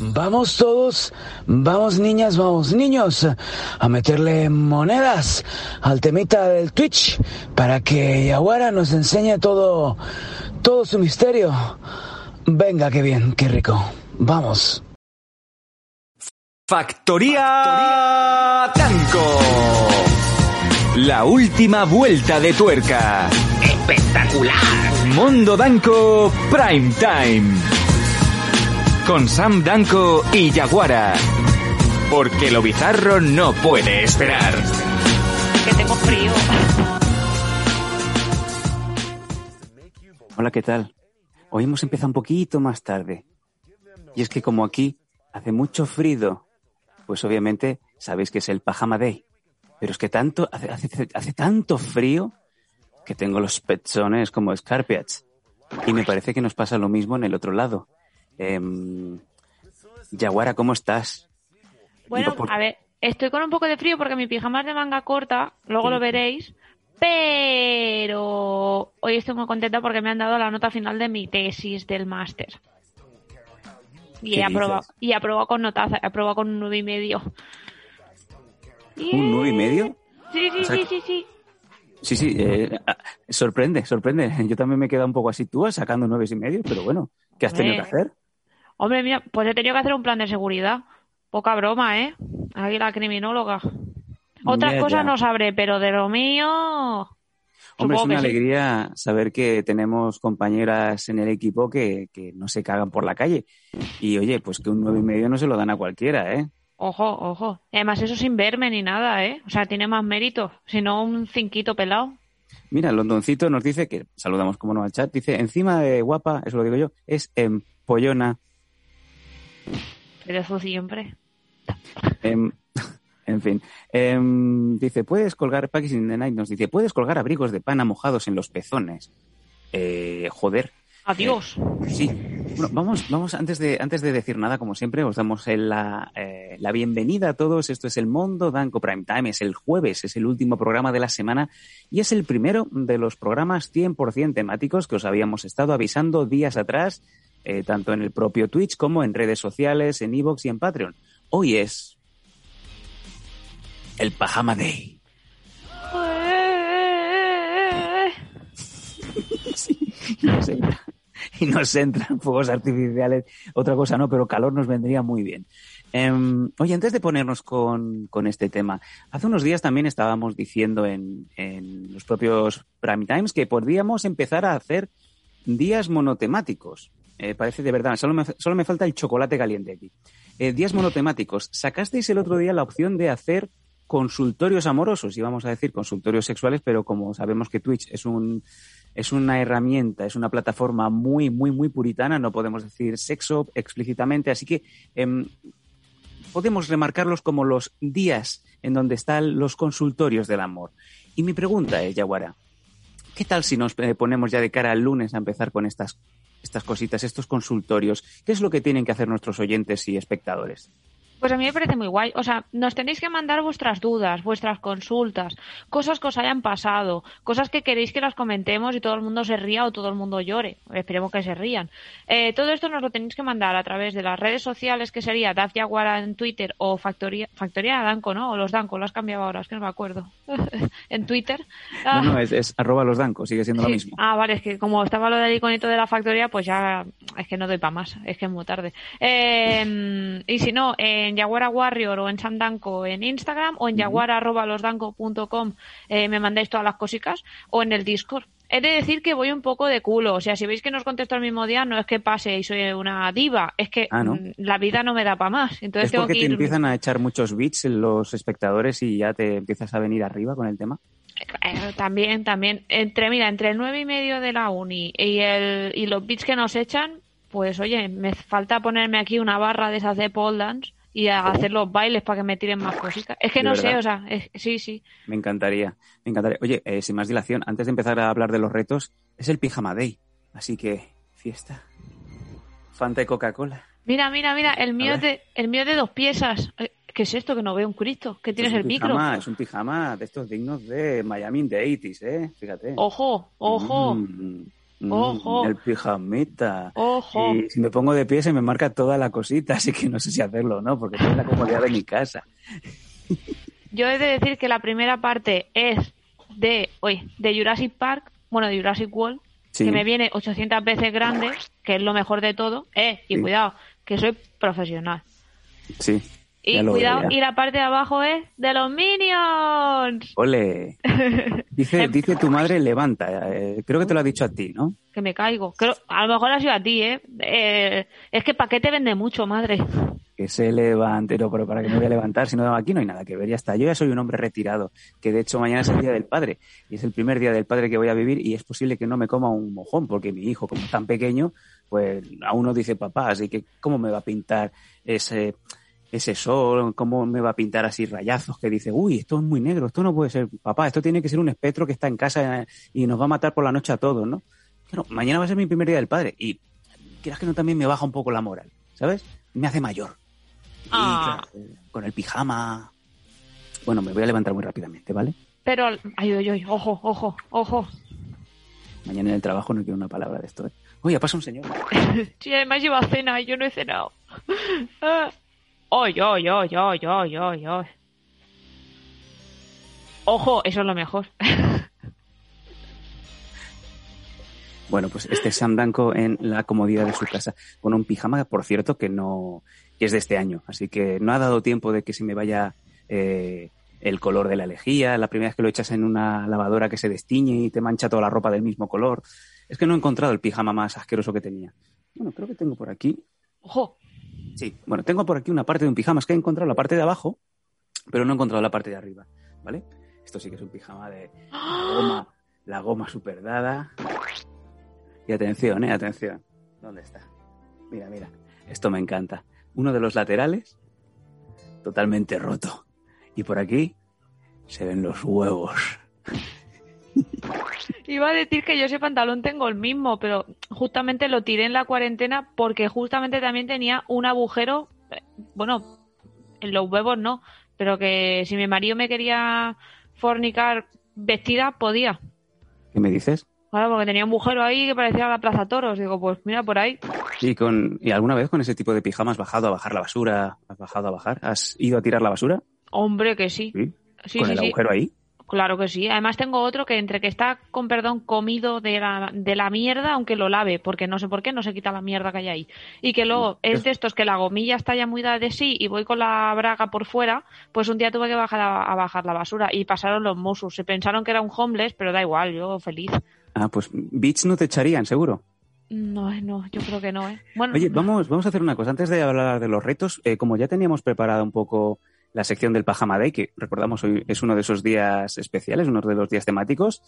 Vamos todos, vamos niñas, vamos niños, a meterle monedas al temita del Twitch para que Yaguara nos enseñe todo, todo su misterio. Venga, qué bien, qué rico. Vamos. Factoría Danco. La última vuelta de tuerca. Espectacular. Mundo Danco Prime Time. Con Sam Danco y Yaguara. Porque lo bizarro no puede esperar. Que tengo frío. Hola, ¿qué tal? Hoy hemos empezado un poquito más tarde. Y es que como aquí hace mucho frío, pues obviamente sabéis que es el pajama day. Pero es que tanto, hace, hace, hace tanto frío que tengo los pezones como escarpiats. Y me parece que nos pasa lo mismo en el otro lado. Em, Yaguara, ¿cómo estás? Bueno, por- a ver, estoy con un poco de frío porque mi pijama es de manga corta, luego lo veréis, pero hoy estoy muy contenta porque me han dado la nota final de mi tesis del máster. Y ¿Qué he aprobado, y he aprobado con notaza, he aprobado con un nueve y medio. ¿Un nueve y medio? Sí, sí, O sea sí, sí, sí. Sí, sí, eh, ah, sorprende, sorprende. Yo también me he quedado un poco así, tú sacando nueve y medio, pero bueno, ¿qué has tenido que hacer? Hombre, mira, pues he tenido que hacer un plan de seguridad. Poca broma, ¿eh? Aquí la criminóloga. Otras Ya, cosas ya. no sabré, pero de lo mío... Hombre, es una sí. alegría saber que tenemos compañeras en el equipo que, que no se cagan por la calle. Y oye, pues que un nueve y medio no se lo dan a cualquiera, ¿eh? Ojo, ojo. Además, eso sin verme ni nada, ¿eh? O sea, tiene más mérito. Si no, un cinquito pelado. Mira, Londoncito nos dice que, saludamos como no al chat, dice, encima de guapa, eso lo digo yo, es empollona. Pero siempre. Em, en fin. Em, dice, puedes colgar, Package in the Night nos dice, puedes colgar abrigos de pana mojados en los pezones. Eh, joder. Adiós. Sí. Bueno, vamos, vamos antes de, antes de decir nada, como siempre, os damos la, eh, la bienvenida a todos. Esto es el Mundo Danco Prime Time. Es el jueves, es el último programa de la semana y es el primero de los programas 100% temáticos que os habíamos estado avisando días atrás, eh, tanto en el propio Twitch como en redes sociales, en Evox y en Patreon. Hoy es el Pajama Day. y nos, entra- y nos entran fuegos artificiales, otra cosa no, pero calor nos vendría muy bien. Em, oye, antes de ponernos con, con este tema, hace unos días también estábamos diciendo en, en los propios Prime Times que podríamos empezar a hacer días monotemáticos. Eh, parece de verdad, solo me, solo me falta el chocolate caliente aquí. Eh, días monotemáticos. Sacasteis el otro día la opción de hacer consultorios amorosos, íbamos a decir consultorios sexuales, pero como sabemos que Twitch es un es una herramienta, es una plataforma muy, muy, muy puritana, no podemos decir sexo explícitamente, así que em, podemos remarcarlos como los días en donde están los consultorios del amor. Y mi pregunta es, Yaguara, ¿qué tal si nos eh, ponemos ya de cara al lunes a empezar con estas, estas cositas, estos consultorios? ¿Qué es lo que tienen que hacer nuestros oyentes y espectadores? Pues a mí me parece muy guay. O sea, nos tenéis que mandar vuestras dudas, vuestras consultas, cosas que os hayan pasado, cosas que queréis que las comentemos y todo el mundo se ría o todo el mundo llore. Esperemos que se rían. Eh, todo esto nos lo tenéis que mandar a través de las redes sociales, que sería Daf Yaguara en Twitter o Factoría, Factoría Danco, ¿no? O los Danco, lo has cambiado ahora, es que no me acuerdo. en Twitter. Ah. No, no, es, es arroba los dancos, sigue siendo Sí. lo mismo. Ah, vale, es que como estaba lo del iconito de la factoría, pues ya es que no doy para más, es que es muy tarde. Eh, y si no, en Yaguara Warrior o en Sandanco en Instagram o en yaguara.losdanco.com eh, me mandáis todas las cositas o en el Discord. he de decir que voy un poco de culo. O sea, si veis que no os contesto el mismo día, no es que pase y soy una diva, es que Ah, ¿no? mm, la vida no me da para más. Entonces ¿Es tengo porque que te empiezan a echar muchos bits los espectadores y ya te empiezas a venir arriba con el tema? Eh, también, también. Entre, mira, entre el nueve y medio de la uni y, el, y los beats que nos echan, pues oye, me falta ponerme aquí una barra de esas de pole dance y a hacer los bailes para que me tiren más cositas. Es que De no sé, o sea, es- sí, sí. Me encantaría, me encantaría. Oye, eh, sin más dilación, antes de empezar a hablar de los retos, es el Pijama Day. Así que, fiesta. Fanta y Coca-Cola. Mira, mira, mira, el mío, es de, el mío es de dos piezas. Eh, ¿Qué es esto? Que no veo un Cristo. ¿Qué tienes Es el micro? Es un pijama de estos dignos de Miami the 80s, ¿eh? Fíjate. Ojo, ojo, mm, Ojo. El pijamita. ojo. Y si me pongo de pie se me marca toda la cosita, así que no sé si hacerlo o no, porque tengo la comodidad de mi casa. Yo he de decir que la primera parte es de, oye, de Jurassic Park, bueno, de Jurassic World, Sí. que me viene 800 veces grande, que es lo mejor de todo. Eh, y Sí. cuidado, que soy profesional. Sí. Y cuidado, y la parte de abajo es de los Minions. Ole. Dice, dice tu madre, levanta. Eh, creo que te lo ha dicho a ti, ¿no? Que me caigo. Creo, a lo mejor ha sido a ti, ¿eh? Eh, es que ¿para qué te vende mucho, madre? Que se levante, no, pero para que me voy a levantar, si no, aquí no hay nada que ver, ya está. Yo ya soy un hombre retirado, que de hecho mañana es el Día del Padre, y es el primer Día del Padre que voy a vivir, y es posible que no me coma un mojón, porque mi hijo, como es tan pequeño, pues aún no dice papá, así que ¿cómo me va a pintar ese, ese sol? ¿Cómo me va a pintar así rayazos que dice, uy, esto es muy negro, esto no puede ser papá, esto tiene que ser un espectro que está en casa y nos va a matar por la noche a todos, ¿no? Claro, mañana va a ser mi primer Día del Padre, y quieras que no también me baja un poco la moral, ¿sabes? Me hace mayor. Y, Ah. claro, con el pijama. Bueno, me voy a levantar muy rápidamente, ¿vale? Pero, ay, ay, ay, ojo, ojo, ojo. Mañana en el trabajo no quiero una palabra de esto. ¿eh? Oye, pasa un señor. Sí, además lleva cena y yo no he cenado. Ay, ay, ay, ay, ay, ay, ay. Ojo, eso es lo mejor. Bueno, pues este es Sam Danko en la comodidad de su casa, con un pijama, por cierto, que no que es de este año. Así que no ha dado tiempo de que se me vaya eh, el color de la lejía. La primera vez que lo echas en una lavadora que se destiñe y te mancha toda la ropa del mismo color. Es que no he encontrado el pijama más asqueroso que tenía. Bueno, creo que tengo por aquí Ojo. Sí, bueno, tengo por aquí una parte de un pijama. Es que he encontrado la parte de abajo, pero no he encontrado la parte de arriba, ¿vale? Esto sí que es un pijama de la goma, la goma super dada. Y atención, eh, atención. ¿Dónde está? Mira, mira. Esto me encanta. Uno de los laterales, totalmente roto. Y por aquí se ven los huevos. Iba a decir que yo ese pantalón tengo el mismo, pero justamente lo tiré en la cuarentena porque justamente también tenía un agujero, eh, bueno, en los huevos no, pero que si mi marido me quería fornicar vestida, podía. ¿Qué me dices? Claro, porque tenía un agujero ahí que parecía la Plaza Toros. Digo, pues mira, por ahí. ¿Y, con, ¿Y alguna vez con ese tipo de pijama has bajado a bajar la basura? ¿Has bajado a bajar? ¿Has ido a tirar la basura? Hombre, que sí. Sí. Sí, ¿Con sí, el agujero ahí? Claro que sí. Además tengo otro que entre que está, con perdón, comido de la, de la mierda, aunque lo lave, porque no sé por qué no se quita la mierda que hay ahí. Y que luego es de estos que la gomilla está ya muy dada de sí y voy con la braga por fuera, pues un día tuve que bajar a, a bajar la basura y pasaron los Mossos. Se pensaron que era un homeless, pero da igual, yo feliz. Ah, pues Beach no te echarían, seguro. No, no, yo creo que no, ¿eh? Bueno, Oye, vamos, vamos a hacer una cosa. Antes de hablar de los retos, eh, como ya teníamos preparada un poco la sección del Pajama Day, que recordamos hoy es uno de esos días especiales, uno de los días temáticos,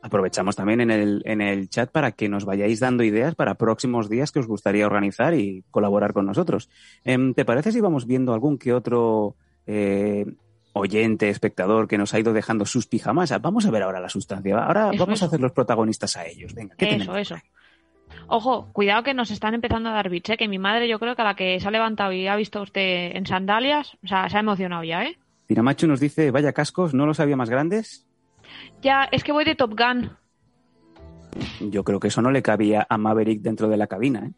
aprovechamos también en el, en el chat para que nos vayáis dando ideas para próximos días que os gustaría organizar y colaborar con nosotros. Em, ¿Te parece si vamos viendo algún que otro eh, oyente, espectador que nos ha ido dejando sus pijamas? Vamos a ver ahora la sustancia. Ahora Eso, vamos eso. a hacer los protagonistas a ellos. Venga, ¿qué eso, tenemos? eso. Ojo, cuidado que nos están empezando a dar bits, ¿eh? Que mi madre, yo creo que a la que se ha levantado y ha visto usted en sandalias, o sea, se ha emocionado ya, ¿eh? Tiramacho nos dice, vaya cascos, ¿no los había más grandes? Ya, es que voy de Top Gun. Yo creo que eso no le cabía a Maverick dentro de la cabina, ¿eh?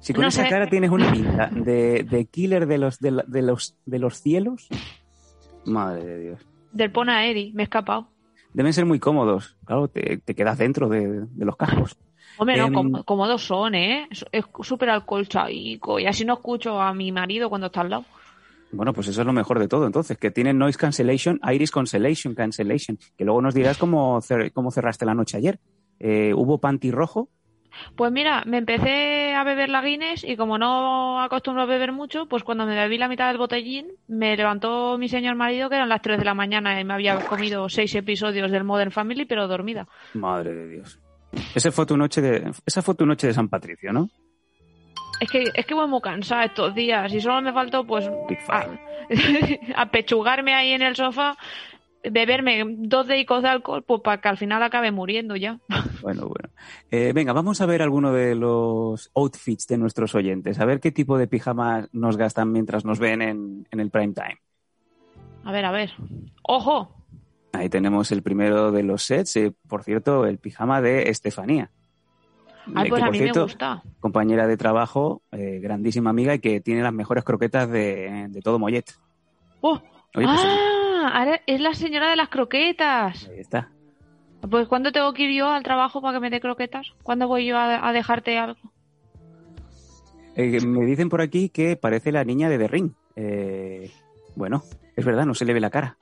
Si con No esa sé. cara tienes una pinta de, de killer de los, de, la- de los, de los cielos, madre de Dios. Del Pona Eddie, me he escapado. Deben ser muy cómodos. Claro, te, te quedas dentro de, de los cascos. Hombre, no, com- cómodos son, ¿eh? Es es súper alcolchaico y así no escucho a mi marido cuando está al lado. Bueno, pues eso es lo mejor de todo, entonces, que tienen noise cancellation, iris cancellation, cancellation, que luego nos dirás cómo, cer- cómo cerraste la noche ayer. Eh, ¿Hubo panty rojo? Pues mira, me empecé a beber la Guinness y como no acostumbro a beber mucho, pues cuando me bebí la mitad del botellín, me levantó mi señor marido que eran las 3 de la mañana y me había comido seis episodios del Modern Family, pero dormida. Madre de Dios. Esa fue tu noche de, esa fue tu noche de San Patricio, ¿no? Es que, es que voy muy cansada estos días y solo me faltó pues a, apechugarme ahí en el sofá beberme dos dedicos de alcohol pues para que al final acabe muriendo ya. Bueno, bueno. Eh, venga, vamos a ver alguno de los outfits de nuestros oyentes, a ver qué tipo de pijamas nos gastan mientras nos ven en, el prime time. A ver, a ver. ¡Ojo! Ahí tenemos el primero de los sets, eh, por cierto, el pijama de Estefanía. Ay, pues a mí me gusta. Compañera de trabajo, eh, grandísima amiga y que tiene las mejores croquetas de, todo Mollet. ¡Oh! Pues ¡Ah! Ahora es la señora de las croquetas. Ahí está. Pues ¿cuándo tengo que ir yo al trabajo para que me dé croquetas? ¿Cuándo voy yo a, dejarte algo? Eh, me dicen por aquí que parece la niña de The Ring. Eh, bueno, es verdad, no se le ve la cara.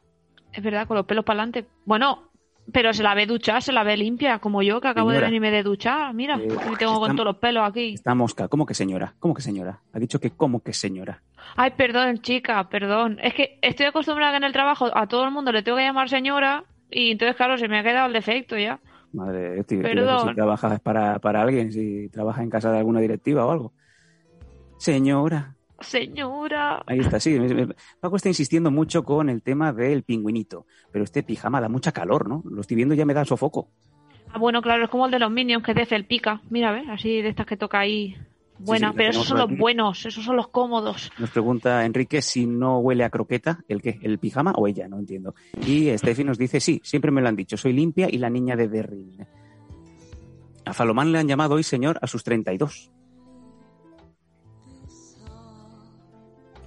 Es verdad, con los pelos para adelante. Bueno, pero se la ve duchar, se la ve limpia, como yo que acabo de venirme de duchar. Mira, eh, tengo con todos los pelos aquí. Está mosca. ¿Cómo que señora? ¿Cómo que señora? Ha dicho que ¿cómo que señora? Ay, perdón, chica, perdón. Es que estoy acostumbrada que en el trabajo a todo el mundo le tengo que llamar señora y entonces, claro, se me ha quedado el defecto ya. Madre, tío, si trabajas para, para alguien, si trabajas en casa de alguna directiva o algo. Señora. Señora. Ahí está, sí. Paco está insistiendo mucho con el tema del pingüinito, pero este pijama da mucha calor, ¿no? Lo estoy viendo y ya me da sofoco. Ah, bueno, claro, es como el de los Minions que dice el pica. Mira, ¿ves? Así de estas que toca ahí Buena, pero esos son los buenos, esos son los cómodos. Nos pregunta Enrique si no huele a croqueta, ¿el qué? ¿El pijama o ella? No entiendo. Y Steffi nos dice, sí, siempre me lo han dicho, soy limpia y la niña de Derry. A Falomán le han llamado hoy señor a sus 32.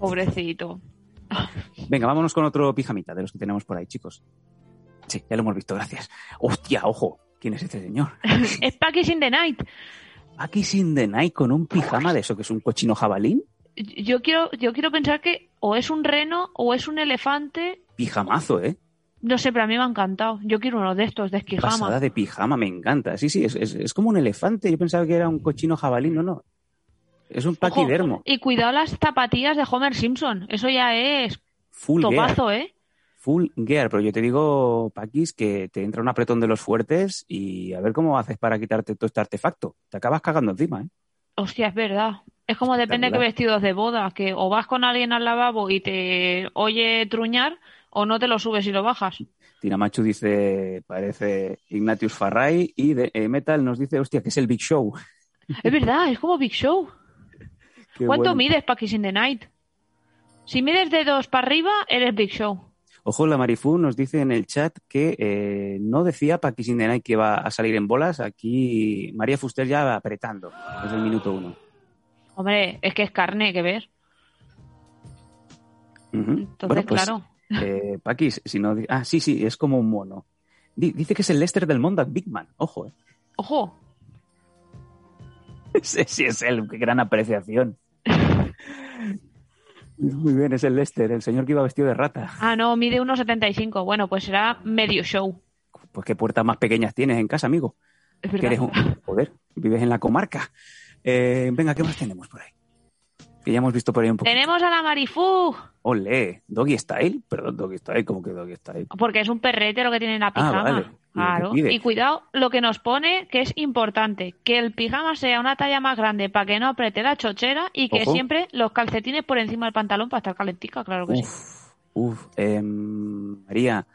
Pobrecito. Venga, vámonos con otro pijamita de los que tenemos por ahí, chicos. Sí, ya lo hemos visto, gracias. Hostia, ojo, ¿quién es este señor? es Package in the Night. Aquí sin the night con un pijama de eso, que es un cochino jabalín. Yo quiero, yo quiero pensar que o es un reno o es un elefante. Pijamazo, ¿eh? No sé, pero a mí me ha encantado. Yo quiero uno de estos, de esquijama. Pasada de pijama, me encanta. Sí, sí, es, como un elefante. Yo pensaba que era un cochino jabalín, no, no. Es un paquidermo. y cuidado las zapatillas de Homer Simpson. Eso ya es Full topazo, ¿eh? full gear, pero yo te digo, Paquis, que te entra un apretón de los fuertes y a ver cómo haces para quitarte todo este artefacto. Te acabas cagando encima, ¿eh? Hostia, es verdad. Es como depende de qué vestidos de boda, que o vas con alguien al lavabo y te oye truñar, o no te lo subes y lo bajas. Machu dice, parece Ignatius Farray, y de, eh, Metal nos dice, hostia, que es el Big Show. Es verdad, es como Big Show. ¿Cuánto mides, Paquis in the Night? Si mides de dos para arriba, eres Big Show. Ojo, la Marifú nos dice en el chat que eh, no decía Paqui Sindenay que va a salir en bolas. Aquí María Fuster ya va apretando desde el minuto uno. Hombre, es que es carne que ver. Entonces, pues, claro. Eh, Paquis, si no. Ah, sí, sí, es como un mono. Dice que es el Lester del Mondak Bigman. Ojo, eh. Ojo. sí, sí, es él. Qué gran apreciación. Muy bien, es el Lester, el señor que iba vestido de rata. Ah, no, mide 1,75. Bueno, pues será medio show. Pues qué puertas más pequeñas tienes en casa, amigo. Es verdad. un... Joder, vives en la comarca. Eh, venga, ¿qué más tenemos por ahí? Que ya hemos visto por ahí un poco. Tenemos a la Marifú. Ole, Doggy Style. Perdón, Doggy Style, ¿cómo que Doggy Style? Porque es un perrete lo que tiene en la ah, pijama. Claro. Y cuidado lo que nos pone, que es importante, que el pijama sea una talla más grande para que no apriete la chochera y que siempre los calcetines por encima del pantalón para estar calentica, claro que sí. Uf, em, María,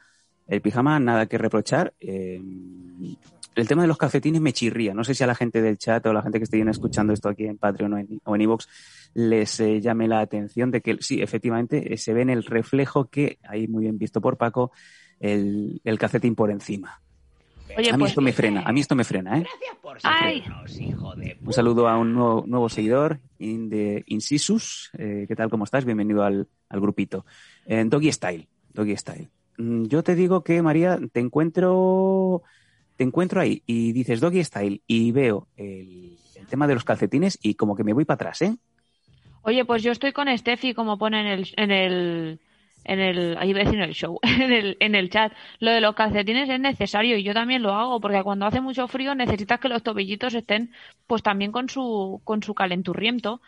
el pijama nada que reprochar. Em, el tema de los calcetines me chirría. No sé si a la gente del chat o a la gente que esté escuchando esto aquí en Patreon o en, o Evox les eh, llame la atención de que sí, efectivamente, eh, se ve en el reflejo que, ahí muy bien visto por Paco, el, el calcetín por encima a mí pues esto me frena, a mí esto me frena, ¿eh? Un saludo a un nuevo, seguidor, in de Incisus. Eh, ¿Qué tal, cómo estás? Bienvenido al, grupito. En Doggy Style, Doggy Style. Mm, yo te digo que, María, te encuentro, te encuentro ahí y dices Doggy Style y veo el, tema de los calcetines y como que me voy para atrás, ¿eh? Oye, pues yo estoy con Steffi, como pone en el, en el, en el, ahí voy en el show, en el, en el chat, lo de los calcetines es necesario y yo también lo hago porque cuando hace mucho frío necesitas que los tobillitos estén pues también con su, con su calenturriento.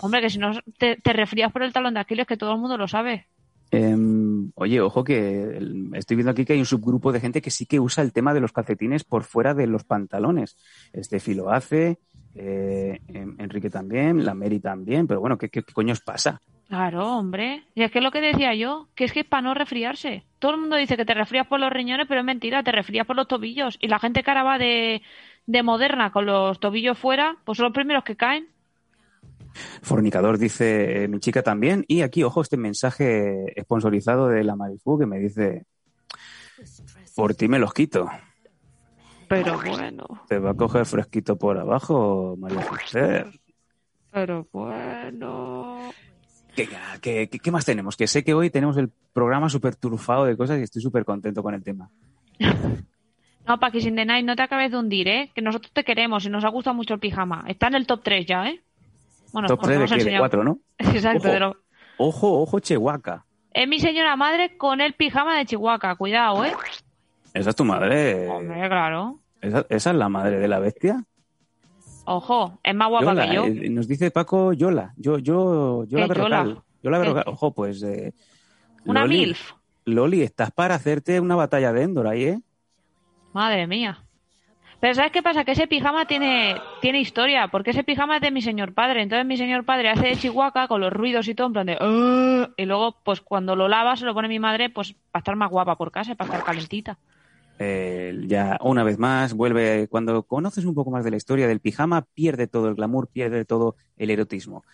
Hombre, que si no te, te por el talón de Aquiles, que todo el mundo lo sabe. Em, oye, ojo que estoy viendo aquí que hay un subgrupo de gente que sí que usa el tema de los calcetines por fuera de los pantalones. Este filo hace, eh, Enrique también, la Mary también, pero bueno, ¿qué, qué, qué coño os pasa? Claro, hombre. Y es que es lo que decía yo, que es que es para no resfriarse. Todo el mundo dice que te resfrías por los riñones, pero es mentira, te resfrías por los tobillos. Y la gente que ahora va de, de moderna con los tobillos fuera, pues son los primeros que caen. Fornicador dice eh, mi chica también. Y aquí, ojo, este mensaje sponsorizado de la Marifu que me dice: Por ti me los quito. Pero bueno, Te va a coger fresquito por abajo, María José. pero bueno. ¿Qué, qué, qué- más tenemos? Que sé que hoy tenemos el programa súper trufado de cosas y estoy súper contento con el tema. No, Paki Sin Night, no te acabes de hundir, ¿eh? Que nosotros te queremos y nos ha gustado mucho el pijama. Está en el top 3 ya, ¿eh? Bueno, Top porque 3 de, de enseñado- 4, ¿no? Exacto, Ojo. Ojo, ojo, Chihuahua. Es mi señora madre con el pijama de Chihuahua. Cuidado, ¿eh? Esa es tu madre. Hombre, claro. Esa, esa es la madre de la bestia. Ojo, es más guapa Yola, que yo. eh, nos dice Paco Yola. Yo, yo, Yola ¿Qué, Berrocal. Yola? Yola. Berrocal. Ojo, pues. eh, Una Loli, MILF. Loli, estás para hacerte una batalla de Endor ahí, ¿eh? Madre mía. Pero ¿sabes qué pasa? Que ese pijama tiene, tiene historia, porque ese pijama es de mi señor padre. Entonces mi señor padre hace de chihuahua con los ruidos y todo, en plan de... "Ah", y luego, pues cuando lo lava, se lo pone mi madre, pues para estar más guapa por casa, para estar calentita. Eh, ya una vez más vuelve cuando conoces un poco más de la historia del pijama pierde todo el glamour pierde todo el erotismo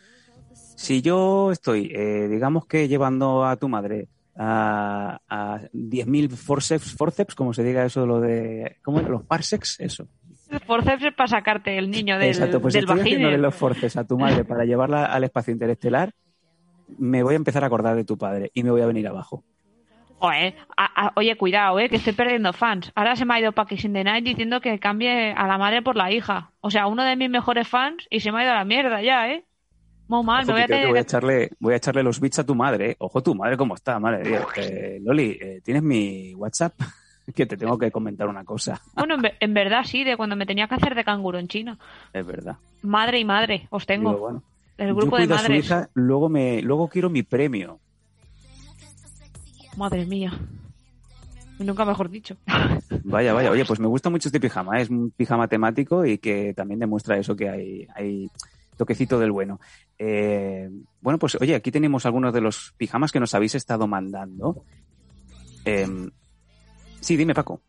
si yo estoy eh, digamos que llevando a tu madre a, a 10.000 forceps forceps como se diga eso lo de cómo era? los parsecs eso Forceps es para sacarte el niño del, exacto pues del estoy haciéndole los forceps a tu madre para llevarla al espacio interestelar me voy a empezar a acordar de tu padre y me voy a venir abajo Joder, a- a- oye, cuidado, eh, que estoy perdiendo fans. Ahora se me ha ido Paki Sin the Night diciendo que cambie a la madre por la hija. O sea, uno de mis mejores fans y se me ha ido a la mierda ya, ¿eh? Muy mal, Ojo, me voy que a que voy a echarle, voy a echarle los bits a tu madre. ¿eh? Ojo, tu madre cómo está, madre de Dios. Eh, Loli, eh, ¿tienes mi WhatsApp? que te tengo que comentar una cosa. Bueno, en, ve- en verdad sí, de cuando me tenía que hacer de canguro en China. Es verdad. Madre y madre, os tengo. Digo, bueno, el yo grupo de cuido a su madres. hija, luego, me, luego quiero mi premio. Madre mía. Nunca mejor dicho. Vaya, vaya. Oye, pues me gusta mucho este pijama. ¿eh? Es un pijama temático y que también demuestra eso que hay, hay toquecito del bueno. Eh, bueno, pues oye, aquí tenemos algunos de los pijamas que nos habéis estado mandando. Eh, sí, dime, Paco.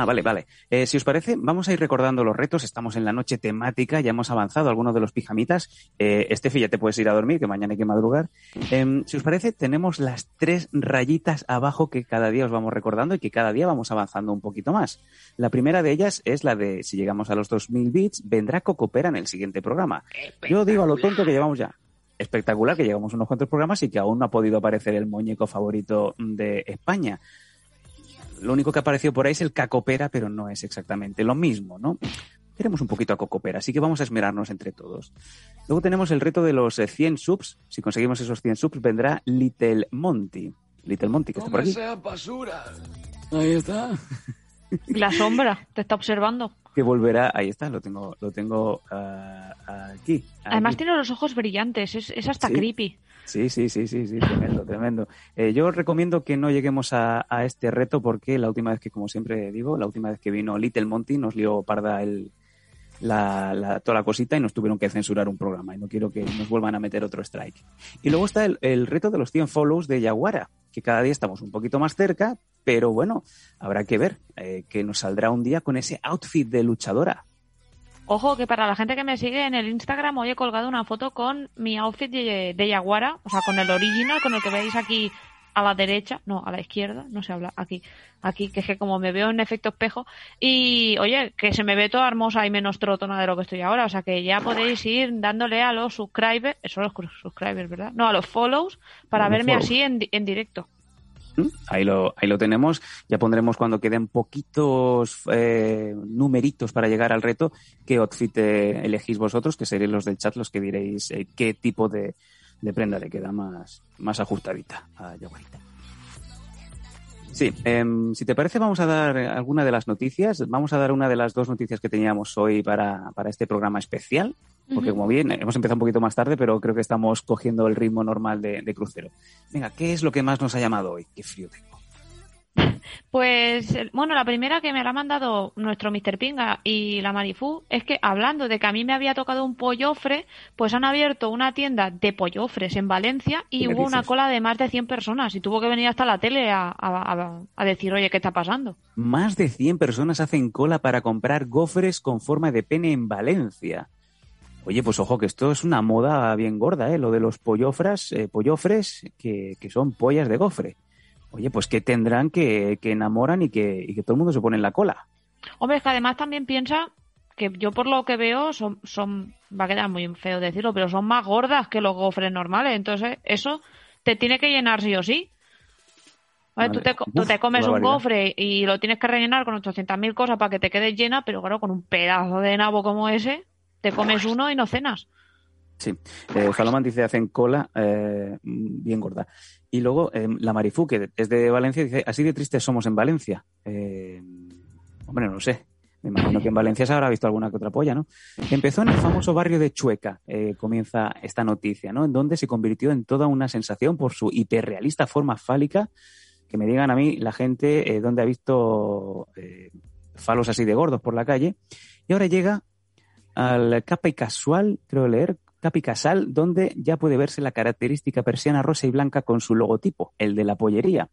Ah, vale, vale. Eh, si os parece, vamos a ir recordando los retos. Estamos en la noche temática, ya hemos avanzado algunos de los pijamitas. Eh, Estefi, ya te puedes ir a dormir, que mañana hay que madrugar. Eh, si os parece, tenemos las tres rayitas abajo que cada día os vamos recordando y que cada día vamos avanzando un poquito más. La primera de ellas es la de, si llegamos a los 2000 bits, vendrá Cocopera en el siguiente programa. Yo digo a lo tonto que llevamos ya. Espectacular que llevamos unos cuantos programas y que aún no ha podido aparecer el muñeco favorito de España. Lo único que apareció por ahí es el Cacopera, pero no es exactamente lo mismo, ¿no? Queremos un poquito a Cocopera, así que vamos a esmerarnos entre todos. Luego tenemos el reto de los eh, 100 subs. Si conseguimos esos 100 subs, vendrá Little Monty. Little Monty, que está por aquí. basura. Ahí está. La sombra te está observando. Que volverá. Ahí está, lo tengo, lo tengo ah, aquí. Además aquí. tiene los ojos brillantes, es, es hasta Sí. creepy. Sí, sí, sí, sí, sí, tremendo, tremendo. Eh, yo recomiendo que no lleguemos a, a este reto porque la última vez que, como siempre digo, la última vez que vino Little Monty nos lió parda el, la, la- toda la cosita y nos tuvieron que censurar un programa y no quiero que nos vuelvan a meter otro strike. Y luego está el, el reto de los 100 follows de Yaguara, que cada día estamos un poquito más cerca, pero bueno, habrá que ver eh, que nos saldrá un día con ese outfit de luchadora. Ojo, que para la gente que me sigue en el Instagram hoy he colgado una foto con mi outfit de, Yaguara, o sea, con el original, con el que veis aquí a la derecha, no, a la izquierda, no se habla, aquí, aquí, que es que como me veo en efecto espejo, y oye, que se me ve toda hermosa y menos trotona de lo que estoy ahora, o sea que ya podéis ir dándole a los subscribers, eso los subscribers, ¿verdad? No, a los follows, para A verme así en, en directo. Ahí lo, ahí lo tenemos. Ya pondremos cuando queden poquitos eh, numeritos para llegar al reto qué outfit eh, elegís vosotros, que seréis los del chat los que diréis eh, qué tipo de, de prenda le queda más, más ajustadita a Yaguarita. Sí, em, si te parece vamos a dar alguna de las noticias. Vamos a dar una de las dos noticias que teníamos hoy para, para este programa especial, porque como bien, hemos empezado un poquito más tarde, pero creo que estamos cogiendo el ritmo normal de, de crucero. Venga, ¿qué es lo que más nos ha llamado hoy? Qué frío tengo. Pues, bueno, la primera que me la ha mandado nuestro Mr. Pinga y la Marifú es que hablando de que a mí me había tocado un pollofre, pues han abierto una tienda de pollofres en Valencia y ¿Qué hubo una cola de más de 100 personas y tuvo que venir hasta la tele a, a- a- a decir, oye, ¿qué está pasando? Más de 100 personas hacen cola para comprar gofres con forma de pene en Valencia. Oye, pues ojo que esto es una moda bien gorda, ¿eh? Lo de los pollofras, eh, pollofres que, que son pollas de gofre. Oye, pues que tendrán que, que enamoran y que, y que todo el mundo se pone en la cola. Hombre, es que además también piensa que yo por lo que veo son, son, va a quedar muy feo decirlo, pero son más gordas que los gofres normales. Entonces, eso te tiene que llenar sí o sí. Vale, tú, te, tú comes un gofre y lo tienes que rellenar con 800.000 cosas para que te quedes llena, pero claro, con un pedazo de nabo como ese, te comes uno y no cenas. Sí, eh, Salomán dice hacen cola eh, bien gorda. Y luego eh, la Marifú, que es de Valencia, dice así de tristes somos en Valencia. Eh, hombre, no lo sé. Me imagino que en Valencia se habrá visto alguna que otra polla, ¿no? Empezó en el famoso barrio de Chueca, eh, comienza esta noticia, ¿no? En donde se convirtió en toda una sensación por su hiperrealista forma fálica. Que me digan a mí la gente eh, dónde ha visto falos así de gordos por la calle. Y ahora llega al Capa y Casual, creo leer, Capa y Casal, donde ya puede verse la característica persiana rosa y blanca con su logotipo, el de la pollería.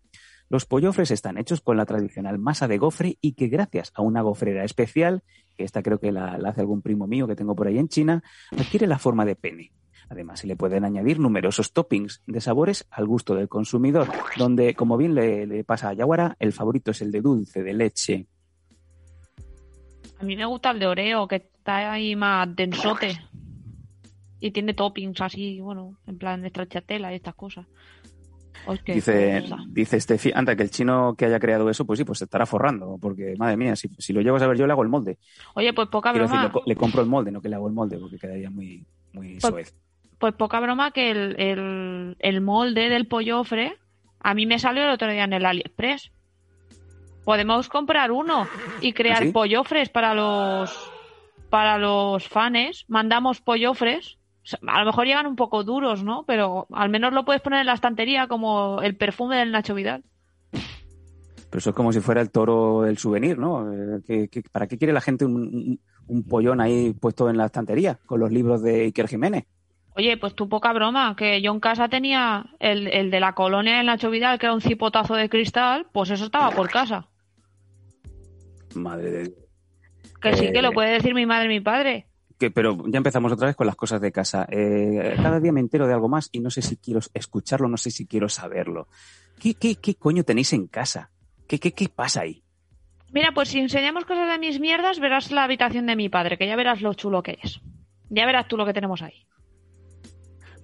Los pollofres están hechos con la tradicional masa de gofre y que gracias a una gofrera especial, que esta creo que la, hace algún primo mío que tengo por ahí en China, adquiere la forma de pene. Además, se le pueden añadir numerosos toppings de sabores al gusto del consumidor, donde, como bien le, le pasa a Yaguara, el favorito es el de dulce, de leche. A mí me gusta el de Oreo, que está ahí más densote. Y tiene toppings así, bueno, en plan de stracciatella y estas cosas. Dice, dice Steffi, anda, que el chino que haya creado eso, pues sí, pues se estará forrando, porque madre mía, si, si lo llego a saber yo le hago el molde. Oye, pues poca Quiero decir, broma. le, co- le compro el molde, no que le hago el molde, porque quedaría muy, muy Pues- soez. Pues poca broma que el, el, el molde del pollofre a mí me salió el otro día en el AliExpress. Podemos comprar uno y crear ¿Ah, sí? pollofres para los para los fans. Mandamos pollofres. A lo mejor llegan un poco duros, ¿no? Pero al menos lo puedes poner en la estantería como el perfume del Nacho Vidal. Pero eso es como si fuera el toro del souvenir, ¿no? Eh, ¿qué- qué- para qué quiere la gente un, un- un pollón ahí puesto en la estantería con los libros de Iker Jiménez? Oye, pues tú poca broma, que yo en casa tenía el, el de la colonia del Nacho Vidal, que era un cipotazo de cristal, pues eso estaba por casa. Madre de Dios. Que sí, Eh, que lo puede decir mi madre y mi padre. Pero ya empezamos otra vez con las cosas de casa. Eh, cada día me entero de algo más y no sé si quiero escucharlo, no sé si quiero saberlo. ¿Qué, qué, qué coño tenéis en casa? ¿Qué, qué, qué pasa ahí? Mira, pues si enseñamos cosas de mis mierdas, verás la habitación de mi padre, que ya verás lo chulo que es. Ya verás tú lo que tenemos ahí.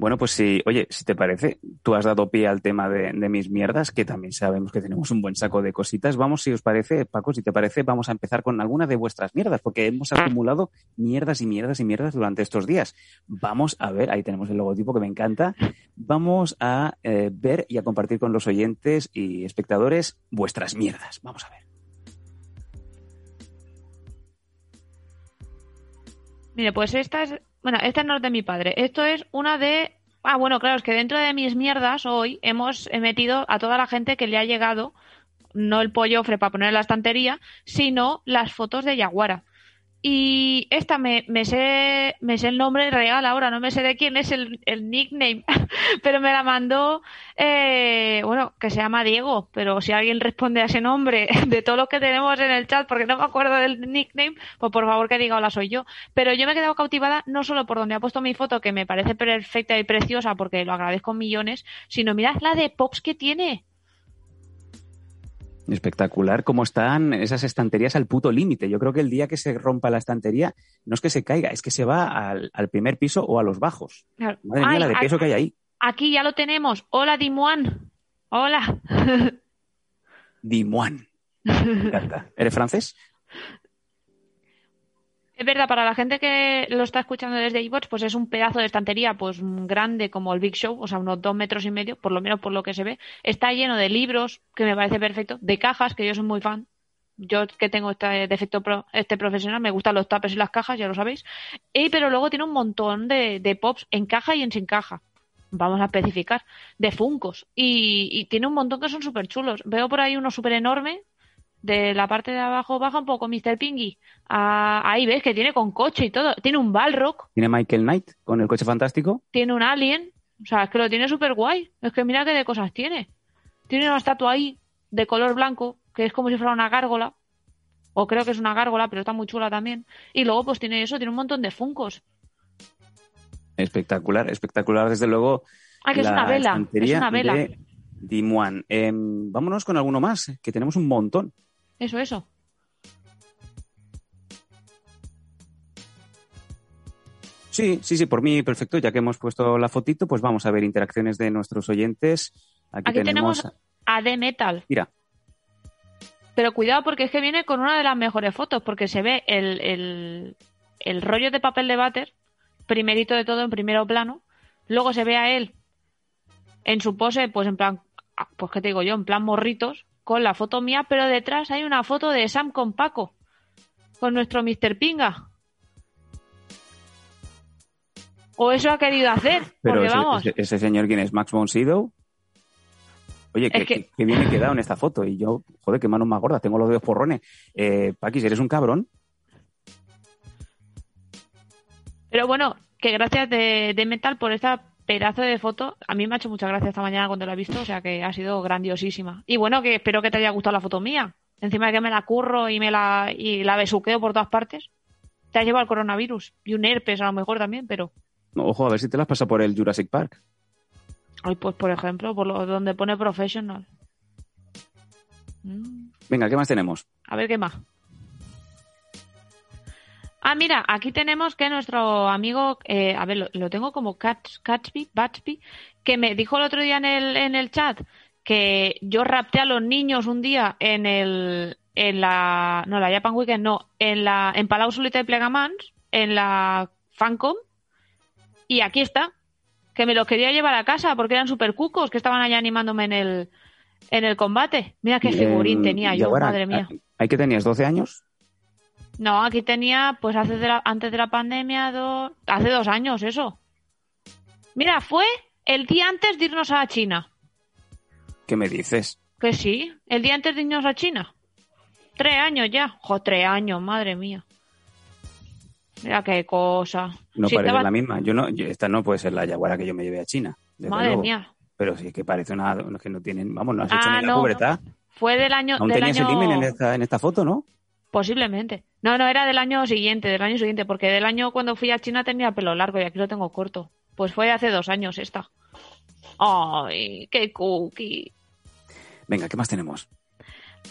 Bueno, pues sí, oye, si te parece, tú has dado pie al tema de, mis mierdas, que también sabemos que tenemos un buen saco de cositas. Vamos, si os parece, Paco, si te parece, vamos a empezar con alguna de vuestras mierdas, porque hemos acumulado mierdas y mierdas y mierdas durante estos días. Vamos a ver, ahí tenemos el logotipo que me encanta. Vamos a eh, ver y a compartir con los oyentes y espectadores vuestras mierdas. Vamos a ver. Mire, pues esta es. Bueno, esta no es de mi padre. Esto es una de. Ah, bueno, claro, es que dentro de mis mierdas hoy hemos metido a toda la gente que le ha llegado no el pollofre para poner en la estantería, sino las fotos de Yaguara. Y esta me, me sé me sé el nombre real ahora, no me sé de quién es el, el nickname, pero me la mandó, eh, bueno, que se llama Diego, pero si alguien responde a ese nombre de todos los que tenemos en el chat, porque no me acuerdo del nickname, pues por favor que diga hola soy yo. Pero yo me he quedado cautivada no solo por donde ha puesto mi foto, que me parece perfecta y preciosa, porque lo agradezco millones, sino mirad la de pops que tiene. Espectacular cómo están esas estanterías al puto límite. Yo creo que el día que se rompa la estantería no es que se caiga, es que se va al, al primer piso o a los bajos. Claro. Madre mía, la de peso que hay ahí. Aquí ya lo tenemos. Hola, Dimuan. Hola. Me encanta. ¿Eres francés? Es verdad, para la gente que lo está escuchando desde iVoox, pues es un pedazo de estantería pues grande como el Big Show, o sea, unos dos metros y medio, por lo menos por lo que se ve. Está lleno de libros, que me parece perfecto, de cajas, que yo soy muy fan. Yo que tengo este defecto este profesional, me gustan los tapes y las cajas, ya lo sabéis. Y, pero luego tiene un montón de, de pops en caja y en sin caja vamos a especificar, de Funcos. Y, y, tiene un montón que son súper chulos. Veo por ahí uno súper enorme de la parte de abajo baja un poco Mr. Pingy. Ah, ahí ves que tiene con coche y todo. Tiene un Balrog. Tiene Michael Knight con el coche fantástico. Tiene un Alien. O sea, es que lo tiene súper guay. Es que mira qué de cosas tiene. Tiene una estatua ahí de color blanco, que es como si fuera una gárgola. O creo que es una gárgola, pero está muy chula también. Y luego pues tiene eso, tiene un montón de funcos. Espectacular, espectacular desde luego. Ah, que es una vela. Es una vela. De Dimuan. Em, vámonos con alguno más, que tenemos un montón. Eso, eso. Sí, sí, sí, por mí perfecto. Ya que hemos puesto la fotito, pues vamos a ver interacciones de nuestros oyentes. Aquí, tenemos, a The Metal. Mira. Pero cuidado porque es que viene con una de las mejores fotos, porque se ve el, el, el rollo de papel de váter, primerito de todo en primero plano. Luego se ve a él en su pose, pues en plan, ah, pues qué te digo yo, en plan morritos, con la foto mía, pero detrás hay una foto de Sam con Paco, con nuestro Mr. Pinga. O eso ha querido hacer, porque ese, vamos. Ese, señor, ¿quién es? ¿Max von Sydow? Oye, que, que... que, bien quedado en esta foto. Y yo, joder, qué manos más gordas, tengo los dedos porrones. Eh, Paquis, ¿eres un cabrón? Pero bueno, que gracias de, de Metal por esta pedazo de foto. A mí me ha hecho mucha gracia esta mañana cuando la he visto, o sea que ha sido grandiosísima. Y bueno, que espero que te haya gustado la foto mía. Encima de que me la curro y me la, y la besuqueo por todas partes. Te ha llevado el coronavirus y un herpes a lo mejor también, pero... Ojo, a ver si te las pasa por el Jurassic Park. Ay, pues por ejemplo, por lo, donde pone professional. Mm. Venga, ¿qué más tenemos? A ver qué más. Ah, mira, aquí tenemos que nuestro amigo, eh, a ver, lo, lo, tengo como Catchby, Batchby, que me dijo el otro día en el, en el chat que yo rapté a los niños un día en el, en la, no, la Japan Weekend, no, en la, en Palau Solita de Plegamans, en la Fancom, y aquí está, que me los quería llevar a casa porque eran super cucos que estaban allá animándome en el, en el combate. Mira qué figurín tenía yo, ahora, madre mía. ¿Hay que tenías 12 años? No, aquí tenía, pues hace de la, antes de la pandemia, do, hace dos años, eso. Mira, fue el día antes de irnos a China. ¿Qué me dices? Que sí, el día antes de irnos a China. Tres años ya. Jo, tres años, madre mía. Mira qué cosa. No sí, parece la misma. Yo no, yo, esta no puede ser la yaguara que yo me llevé a China. Madre luego. mía. Pero sí que parece una que no tienen, vamos, no has hecho ah, ni la no, pubertad. Fue del año. Aún del tenías año... el himen en esta, en esta foto, ¿no? Posiblemente. No, no, era del año siguiente, del año siguiente, porque del año cuando fui a China tenía pelo largo y aquí lo tengo corto. Pues fue hace dos años esta. ¡Ay, qué cookie! Venga, ¿qué más tenemos?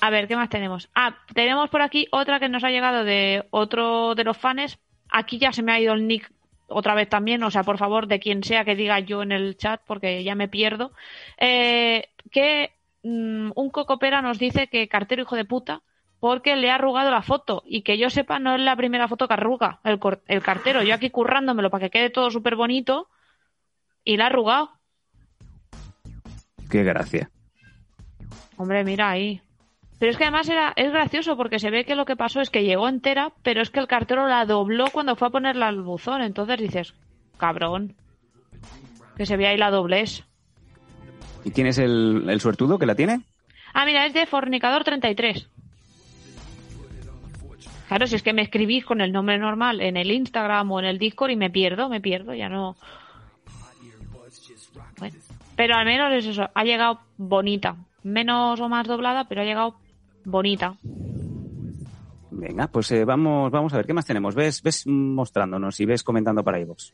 A ver, ¿qué más tenemos? Ah, tenemos por aquí otra que nos ha llegado de otro de los fans. Aquí ya se me ha ido el nick otra vez también, o sea, por favor, de quien sea que diga yo en el chat, porque ya me pierdo. Eh, que mmm, un cocopera nos dice que cartero hijo de puta porque le ha arrugado la foto y que yo sepa no es la primera foto que arruga el, el cartero. Yo aquí currándomelo para que quede todo súper bonito y la ha arrugado. Qué gracia. Hombre, mira ahí. Pero es que además era, es gracioso porque se ve que lo que pasó es que llegó entera, pero es que el cartero la dobló cuando fue a ponerla al buzón. Entonces dices, cabrón, que se ve ahí la doblez. ¿Y quién es el, el suertudo que la tiene? Ah, mira, es de Fornicador 33. Claro, si es que me escribís con el nombre normal en el Instagram o en el Discord y me pierdo, me pierdo, ya no. Bueno, pero al menos es eso, ha llegado bonita. Menos o más doblada, pero ha llegado bonita. Venga, pues eh, vamos, vamos a ver, ¿qué más tenemos? ¿Ves, ves mostrándonos y ves comentando para iVoox?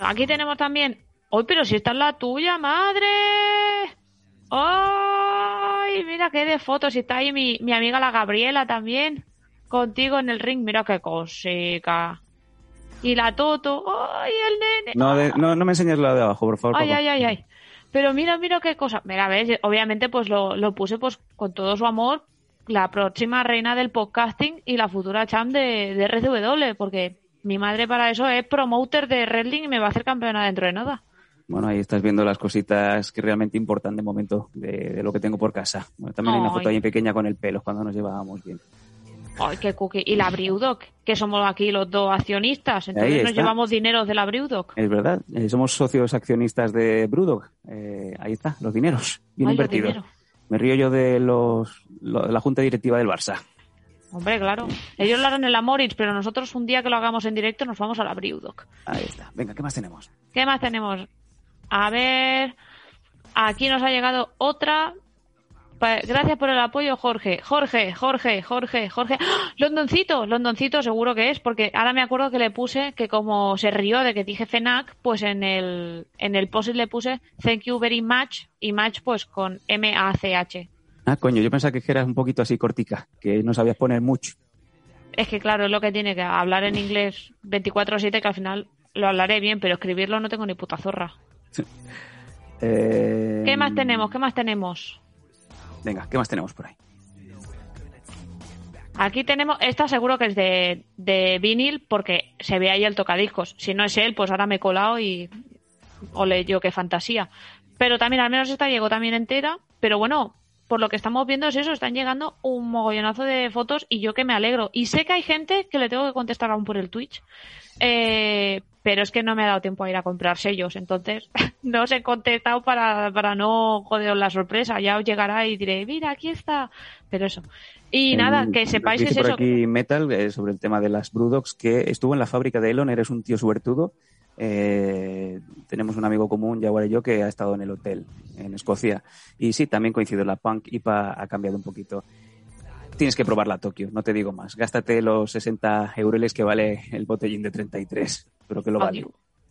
Aquí tenemos también. ¡Uy, pero si esta es la tuya, madre! ¡Ay, mira qué de fotos! Y está ahí mi, mi amiga la Gabriela también. Contigo en el ring. Mira qué cosica. Y la Toto. ¡Ay, el nene! No, de, no, no me enseñes la de abajo, por favor. Ay, ay, ay, ay. Pero mira, mira qué cosa. Mira, ves, obviamente pues lo, lo puse pues con todo su amor la próxima reina del podcasting y la futura champ de, de RCW, porque mi madre para eso es promoter de wrestling y me va a hacer campeona dentro de nada. Bueno, ahí estás viendo las cositas que realmente importan de momento de, lo que tengo por casa. también hay una foto ahí pequeña con el pelo cuando nos llevábamos bien. Ay, qué cookie. Y la Brewdog, que somos aquí los dos accionistas, entonces nos llevamos dinero de la Brewdog. Es verdad, eh, somos socios accionistas de Brewdog. Eh, ahí está, los dineros, bien invertidos. Me río yo de los, la junta directiva del Barça. Hombre, claro. Ellos lo harán en la Moritz, pero nosotros un día que lo hagamos en directo nos vamos a la Brewdog. Ahí está. Venga, ¿qué más tenemos? ¿Qué más tenemos? A ver, aquí nos ha llegado otra. Gracias por el apoyo, Jorge. Jorge, Jorge, Jorge, Jorge. ¡Ah! Londoncito, Londoncito seguro que es, porque ahora me acuerdo que le puse que como se rió de que dije FENAC, pues en el, en el post le puse thank you very much y match pues con M-A-C-H. Ah, coño, yo pensaba que eras un poquito así cortica, que no sabías poner mucho. Es que claro, es lo que tiene que hablar en inglés 24-7, que al final lo hablaré bien, pero escribirlo no tengo ni puta zorra. Eh, ¿Qué más tenemos? ¿Qué más tenemos? Venga, ¿qué más tenemos por ahí? Aquí tenemos, esta seguro que es de, de vinil porque se ve ahí el tocadiscos. Si no es él, pues ahora me he colado y ole yo qué fantasía. Pero también al menos esta llegó también entera. Pero bueno, por lo que estamos viendo es eso, están llegando un mogollonazo de fotos y yo que me alegro. Y sé que hay gente que le tengo que contestar aún por el Twitch. Eh, pero es que no me ha dado tiempo a ir a comprar sellos, entonces no os he contestado para, para no joderos la sorpresa. Ya os llegará y diré, mira, aquí está. Pero eso. Y nada, que sepáis que es por eso. aquí Metal eh, sobre el tema de las Brudogs, que estuvo en la fábrica de Elon, eres un tío suertudo. Eh, tenemos un amigo común, Jaguar y yo, que ha estado en el hotel en Escocia. Y sí, también coincido, la Punk IPA ha cambiado un poquito tienes que probarla a Tokio, no te digo más. Gástate los 60 euros que vale el botellín de 33, pero que lo vale.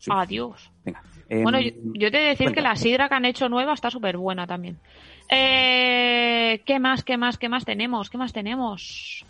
Adiós. Venga. bueno, yo, te he de decir que la sidra que han hecho nueva está súper buena también. Eh, ¿Qué más, qué más, qué más tenemos? ¿Qué más tenemos?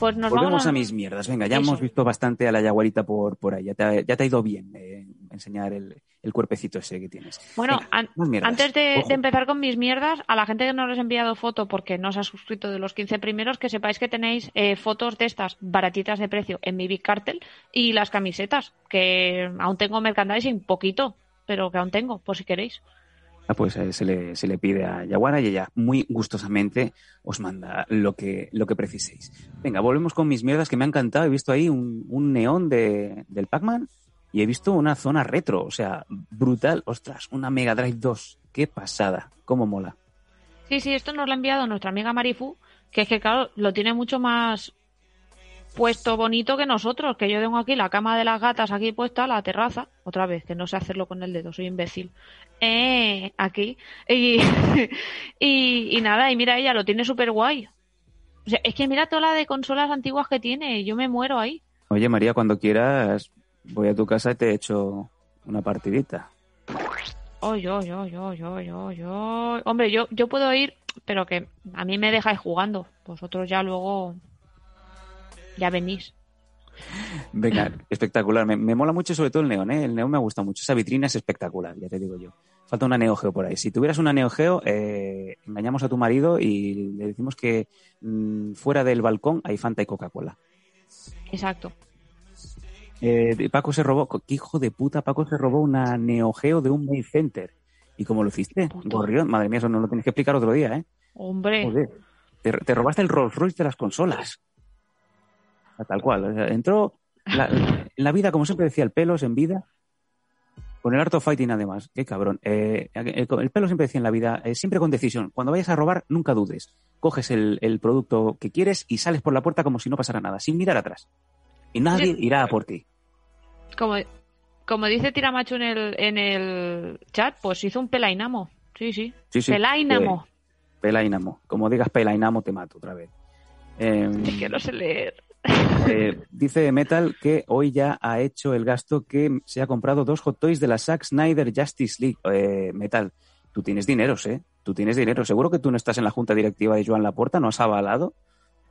Pues nos Volvemos vamos a... mis mierdas. Venga, ya hemos visto bastante a la yaguarita por, por ahí. Ya te, ha, ya te ha ido bien eh, enseñar el, el, cuerpecito ese que tienes. Bueno, antes de, empezar con mis mierdas, a la gente que no les he enviado foto porque no se ha suscrito de los 15 primeros, que sepáis que tenéis eh, fotos de estas baratitas de precio en mi Big Cartel y las camisetas, que aún tengo merchandising, poquito, pero que aún tengo, por si queréis. Ah, pues eh, se, le, se le pide a Yaguara y ella muy gustosamente os manda lo que, lo que preciséis. Venga, volvemos con mis mierdas que me ha encantado. He visto ahí un, un neón de, del Pac-Man y he visto una zona retro, o sea, brutal. Ostras, una Mega Drive 2. Qué pasada, cómo mola. Sí, sí, esto nos lo ha enviado nuestra amiga Marifu, que es que, claro, lo tiene mucho más puesto bonito que nosotros, que yo tengo aquí la cama de las gatas aquí puesta, la terraza, otra vez, que no sé hacerlo con el dedo, soy imbécil. Eh, aquí. Y, y, nada, y mira, ella lo tiene súper guay. O sea, es que mira toda la de consolas antiguas que tiene, yo me muero ahí. Oye, María, cuando quieras, voy a tu casa y te echo una partidita. Oh, yo, yo, yo, yo, yo, yo. Hombre, yo, yo puedo ir, pero que a mí me dejáis jugando. Vosotros ya luego ya venís. Venga, espectacular. Me, mola mucho sobre todo el neón, ¿eh? El neón me gusta mucho. Esa vitrina es espectacular, ya te digo yo. Falta una Neo Geo por ahí. Si tuvieras una Neo Geo, eh, engañamos a tu marido y le decimos que mm, fuera del balcón hay Fanta y Coca-Cola. Exacto. Eh, Paco se robó, ¿qué hijo de puta? Paco se robó una Neo Geo de un Mail Center. ¿Y cómo lo hiciste? Gorrión, madre mía, eso no lo tienes que explicar otro día, ¿eh? Hombre. te robaste el Rolls Royce de las consolas tal cual. entró en la vida, como siempre decía, el pelos en vida, con el Art of Fighting además. Qué cabrón. Eh, el, pelo siempre decía en la vida, eh, siempre con decisión. Cuando vayas a robar, nunca dudes. Coges el, producto que quieres y sales por la puerta como si no pasara nada, sin mirar atrás. Y nadie irá a por ti. Como, como dice Tiramacho en el, en el chat, pues hizo un pelainamo. Sí, sí. sí, pelainamo. pelainamo. Como digas pelainamo, te mato otra vez. es que no sé leer. Eh, dice Metal que hoy ya ha hecho el gasto que se ha comprado dos hot toys de la Zack Snyder Justice League. Eh, Metal, tú tienes dinero, ¿eh? Tú tienes dinero. Seguro que tú no estás en la junta directiva de Joan Laporta, no has avalado.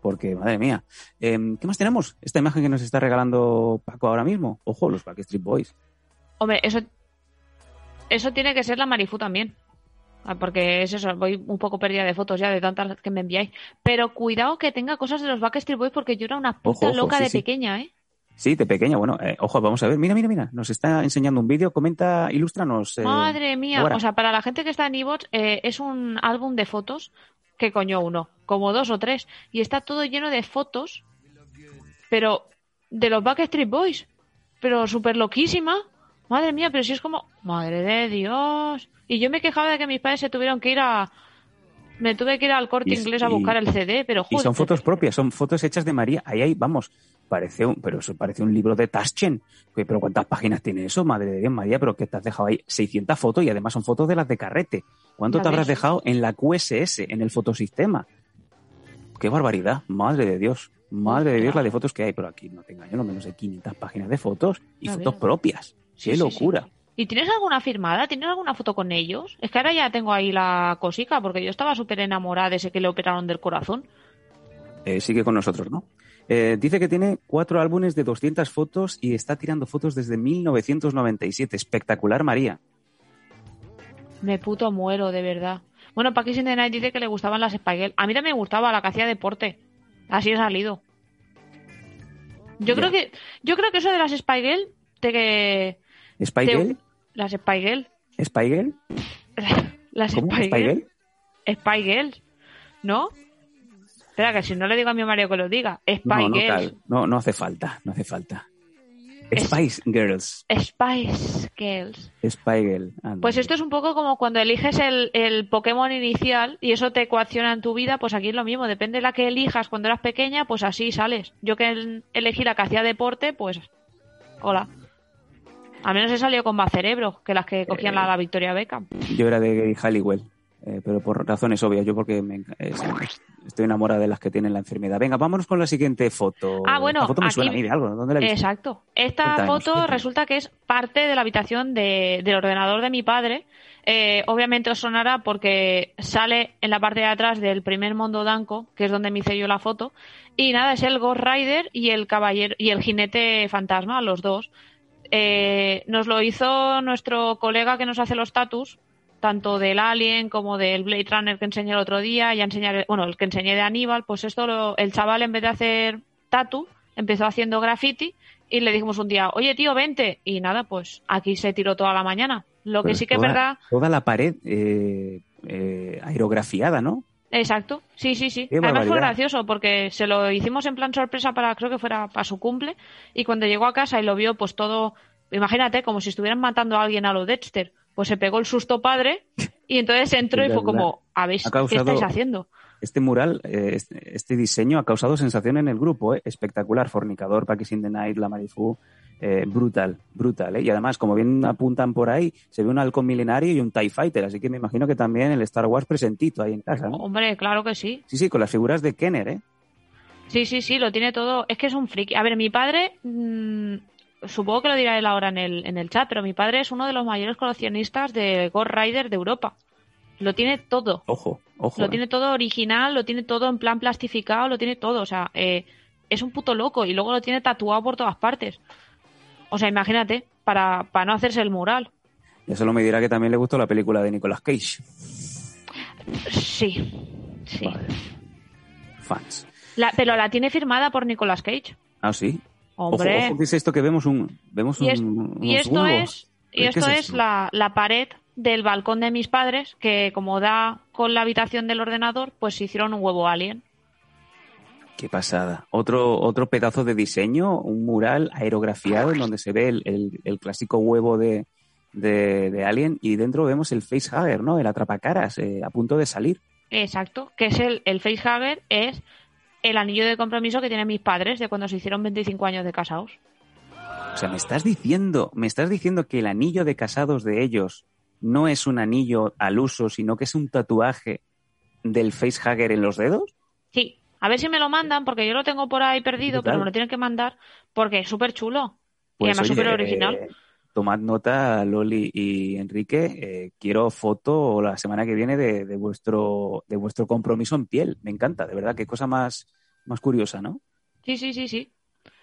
Porque, madre mía. Em, ¿Qué más tenemos? Esta imagen que nos está regalando Paco ahora mismo. Ojo, los Backstreet Boys. Hombre, eso, eso tiene que ser la Marifu también. Ah, Porque es eso, voy un poco perdida de fotos ya de tantas que me enviáis. Pero cuidado que tenga cosas de los Backstreet Boys porque yo era una puta Ojo, ojo, loca sí, de sí. pequeña, ¿eh? Sí, de pequeña. Bueno, eh, ojo, vamos a ver. Mira, mira, mira. Nos está enseñando un vídeo. Comenta, ilústranos. eh, Madre mía, ahora. o sea, para la gente que está en iVoox, eh, es un álbum de fotos, que coño uno, como dos o tres, y está todo lleno de fotos, pero de los Backstreet Boys, pero súper loquísima. Madre mía, pero si es como, madre de Dios. Y yo me quejaba de que mis padres se tuvieron que ir a... Me tuve que ir al corte Y- inglés a y- buscar el CD, pero Y joder. son fotos propias, son fotos hechas de María. Ahí, ahí, vamos. Parece un, pero eso parece un libro de Taschen. Pero ¿cuántas páginas tiene eso? Madre de Dios, María, pero que te has dejado ahí 600 fotos y además son fotos de las de carrete. ¿Cuánto te habrás dejado en la QSS, en el fotosistema? Qué barbaridad, madre de Dios. Madre de Dios la de fotos que hay, pero aquí no te engaño, lo menos hay 500 páginas de fotos y fotos ves. propias. Sí, ¡Qué locura! ¿Y tienes alguna firmada? ¿Tienes alguna foto con ellos? Es que ahora ya tengo ahí la cosica, porque yo estaba súper enamorada de ese que le operaron del corazón. Eh, sigue con nosotros, ¿no? Eh, dice que tiene cuatro álbumes de 200 fotos y está tirando fotos desde 1997. Espectacular, María. Me puto muero, de verdad. Bueno, Paquis in the Night dice que le gustaban las Girls. A mí también me gustaba la que hacía deporte. Así he salido. Yo creo que yo creo que eso de las Girls, de que ¿Spy te- Girl? las Spy Girls, ¿Spy Girl? las ¿Cómo? Spy, ¿Spy Girls, Girl? Spy Girls, ¿no? Espera, que si no le digo a mi marido que lo diga. Spy No, no, no, hace falta, no hace falta. Spice Girls. Spice Girls. Spy Girl. Pues esto es un poco como cuando eliges el, el Pokémon inicial y eso te coacciona en tu vida, pues aquí es lo mismo, depende de la que elijas cuando eras pequeña, pues así sales. Yo que el- elegí la que hacía deporte, pues hola. Al menos he salido con más cerebro que las que cogían Eh. la, la Victoria Beckham. Yo era de Gary Halliwell, eh, pero por razones obvias. Yo porque me es- estoy enamorada de las que tienen la enfermedad. Venga, vámonos con la siguiente foto. Ah, bueno, Esta foto me aquí- suena a mí de algo. ¿Dónde la he visto? Exacto. Esta Cuéntanos, foto resulta que es parte de la habitación de- del ordenador de mi padre. Eh, obviamente os sonará porque sale en la parte de atrás del primer Mondo Danco, que es donde me hice yo la foto. Y nada, es el Ghost Rider y el caballero y el jinete fantasma, los dos. Eh, nos lo hizo nuestro colega que nos hace los tatus, tanto del Alien como del Blade Runner que enseñé el otro día, ya enseñaré, bueno, el que enseñé de Aníbal, pues esto lo- el chaval en vez de hacer tatu, empezó haciendo graffiti y le dijimos un día, oye tío, vente. Y nada, pues aquí se tiró toda la mañana. Lo que Pues sí que es toda- verdad, Toda la pared eh, eh, aerografiada, ¿no? Exacto, sí, sí, sí. Además fue gracioso porque se lo hicimos en plan sorpresa para, creo que fuera para su cumple y cuando llegó a casa y lo vio pues todo, imagínate, como si estuvieran matando a alguien a lo Dexter, pues se pegó el susto padre y entonces entró y Es fue como, a ver, ¿qué estáis haciendo? Este mural, eh, este, este diseño ha causado sensación en el grupo, ¿eh? espectacular. Fornicador, Paquis in the Night, La Marifú, eh, brutal, brutal. ¿eh? Y además, como bien apuntan por ahí, se ve un halcón milenario y un TIE Fighter, así que me imagino que también el Star Wars presentito ahí en casa. ¿no? Hombre, claro que sí. Sí, sí, con las figuras de Kenner, ¿eh? Sí, sí, sí, lo tiene todo. Es que es un friki. A ver, mi padre, mm, supongo que lo dirá él ahora en el, en el chat, pero mi padre es uno de los mayores coleccionistas de Ghost Rider de Europa. Lo tiene todo. Ojo, ojo. Lo ¿eh? tiene todo original, lo tiene todo en plan plastificado, lo tiene todo. O sea, eh, es un puto loco y luego lo tiene tatuado por todas partes. O sea, imagínate, para, para no hacerse el mural. Ya solo me dirá que también le gustó la película de Nicolas Cage. Sí, sí. Vale. Fans. La- pero la tiene firmada por Nicolas Cage. Ah, sí. Hombre. Ojo, ojo, ¿qué es esto que vemos un vemos Y, es- un, y esto es, y ¿Qué esto es, la, la pared del balcón de mis padres, que como da con la habitación del ordenador, pues hicieron un huevo alien. Qué pasada. Otro, otro pedazo de diseño, un mural aerografiado en donde se ve el, el- el clásico huevo de, de, de Alien y dentro vemos el facehugger, ¿no? El atrapacaras eh, a punto de salir. Exacto, que es el, el facehugger, es el anillo de compromiso que tienen mis padres de cuando se hicieron 25 años de casados. O sea, me estás diciendo, me estás diciendo que el anillo de casados de ellos no es un anillo al uso, sino que es un tatuaje del facehugger en los dedos. Sí, a ver si me lo mandan, porque yo lo tengo por ahí perdido, pero me lo tienen que mandar, porque es súper chulo. y Pues, además súper original. eh, tomad nota, Loli y Enrique. eh, quiero foto la semana que viene de, de vuestro, de vuestro compromiso en piel. Me encanta, de verdad. Qué cosa más, más curiosa, ¿no? Sí, sí, sí, sí.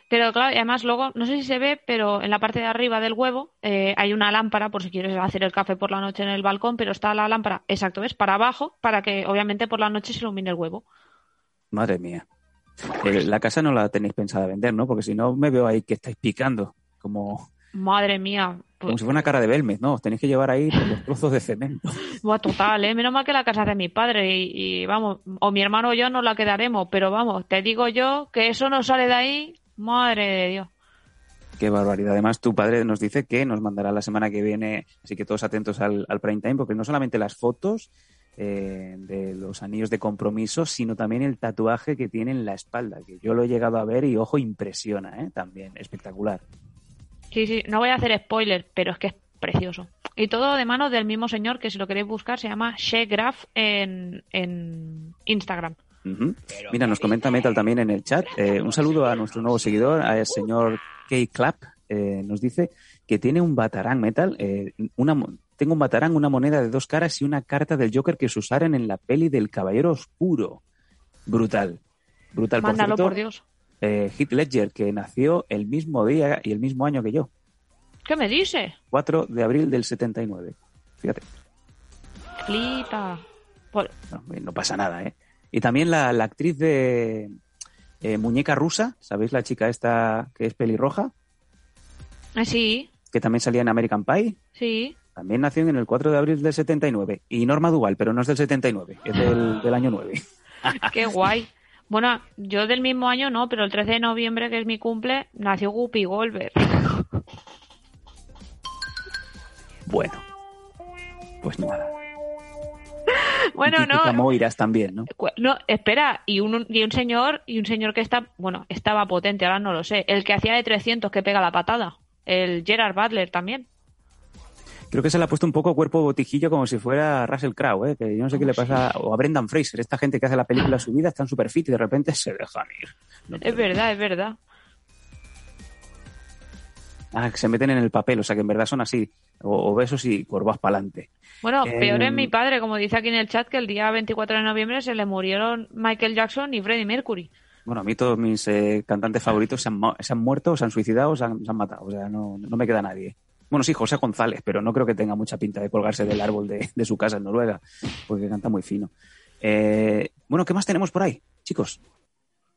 Pero claro, y además luego, no sé si se ve, pero en la parte de arriba del huevo eh, hay una lámpara por si quieres hacer el café por la noche en el balcón, pero está la lámpara, exacto, ¿ves? Para abajo, para que obviamente por la noche se ilumine el huevo. Madre mía. Eh, la casa no la tenéis pensada vender, ¿no? Porque si no me veo ahí que estáis picando, como, Madre mía. como Pues, si fuera una cara de Belmez, ¿no? Os tenéis que llevar ahí los trozos de cemento. buah, total, ¿eh? Menos mal que la casa es de mi padre y, y, vamos, o mi hermano o yo nos la quedaremos, pero vamos, te digo yo que eso no sale de ahí, madre de Dios. Qué barbaridad. Además, tu padre nos dice que nos mandará la semana que viene, así que todos atentos al, al prime time, porque no solamente las fotos eh, de los anillos de compromiso, sino también el tatuaje que tiene en la espalda, que yo lo he llegado a ver y ojo, impresiona, ¿eh? También, espectacular. Sí, sí, no voy a hacer spoiler, pero es que es precioso. Y todo de manos del mismo señor que si lo queréis buscar se llama Shegraph en, en Instagram. Mira, nos comenta Metal también en el chat. Eh, un saludo a nuestro nuevo seguidor, al señor K-Clap. Eh, nos dice que tiene un Batarang Metal. eh, una, tengo un Batarang, una moneda de dos caras y una carta del Joker que se usaron en la peli del Caballero Oscuro. Brutal. Brutal, por Mándalo cierto. por Dios. eh, Heath Ledger, que nació el mismo día y el mismo año que yo. ¿Qué me dice? 4 de abril del 79. Fíjate. Flipa. Por- No, no pasa nada, ¿eh? Y también la, la actriz de eh, Muñeca Rusa, ¿sabéis la chica esta que es pelirroja? Eh, Sí, Que también salía en American Pie. sí. También nació en el 4 de abril del 79. Y Norma Duval, pero no es del 79, es del, del año 9. Qué guay. Bueno, yo del mismo año no, pero el 13 de noviembre, que es mi cumple, nació Guppy Goldberg. Bueno. Pues nada. Bueno, Y no. Moiras también, ¿no? No, espera, y un, y un señor, y un señor que está, bueno, estaba potente, ahora no lo sé, el que hacía de 300 que pega la patada, el Gerard Butler también. Creo que se le ha puesto un poco cuerpo botijillo como si fuera Russell Crowe, ¿eh? que yo no sé qué le pasa, o a Brendan Fraser, esta gente que hace la película su vida están súper fit y de repente se dejan ir. No Es verdad, es verdad. Ah, que se meten en el papel, o sea que en verdad son así, o- obesos y curvas para adelante. Bueno, Eh, peor es mi padre, como dice aquí en el chat, que el día 24 de noviembre se le murieron Michael Jackson y Freddie Mercury. Bueno, a mí todos mis eh, cantantes favoritos se han, se han muerto, se han suicidado, se han, se han matado, o sea, no, no me queda nadie. Bueno, sí, José González, pero no creo que tenga mucha pinta de colgarse del árbol de, de su casa en Noruega, porque canta muy fino. Eh, bueno, ¿qué más tenemos por ahí, chicos?